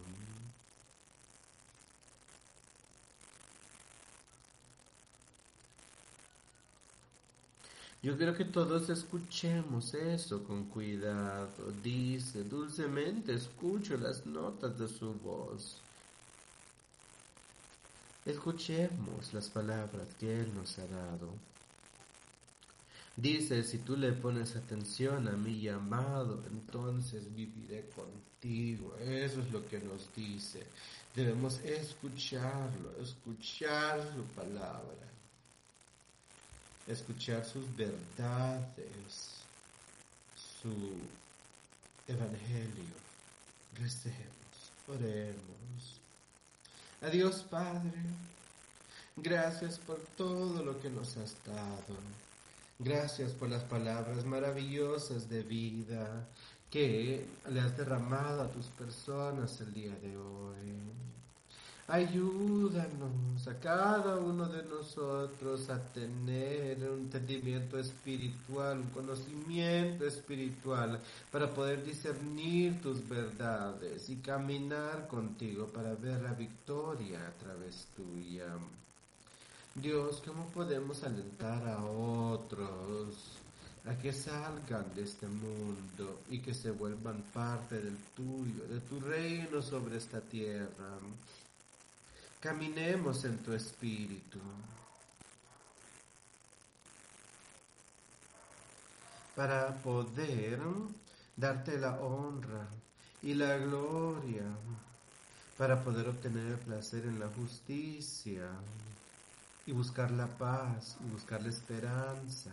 A: Yo quiero que todos escuchemos eso con cuidado. Dice, dulcemente escucho las notas de su voz. Escuchemos las palabras que Él nos ha dado. Dice, si tú le pones atención a mi llamado, entonces viviré contigo. Eso es lo que nos dice. Debemos escucharlo, escuchar su palabra, escuchar sus verdades, su evangelio. Recemos, oremos. Adiós Padre, gracias por todo lo que nos has dado. Gracias por las palabras maravillosas de vida que le has derramado a tus personas el día de hoy. Ayúdanos a cada uno de nosotros a tener un entendimiento espiritual, un conocimiento espiritual para poder discernir tus verdades y caminar contigo para ver la victoria a través tuya. Dios, ¿cómo podemos alentar a otros a que salgan de este mundo y que se vuelvan parte del tuyo, de tu reino sobre esta tierra? Caminemos en tu espíritu. Para poder darte la honra y la gloria, para poder obtener el placer en la justicia y buscar la paz y buscar la esperanza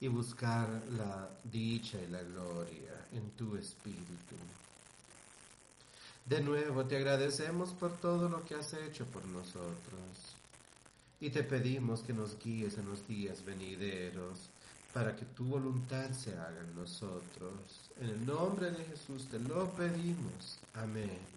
A: y buscar la dicha y la gloria en tu espíritu. De nuevo te agradecemos por todo lo que has hecho por nosotros y te pedimos que nos guíes en los días venideros para que tu voluntad se haga en nosotros. En el nombre de Jesús te lo pedimos. Amén.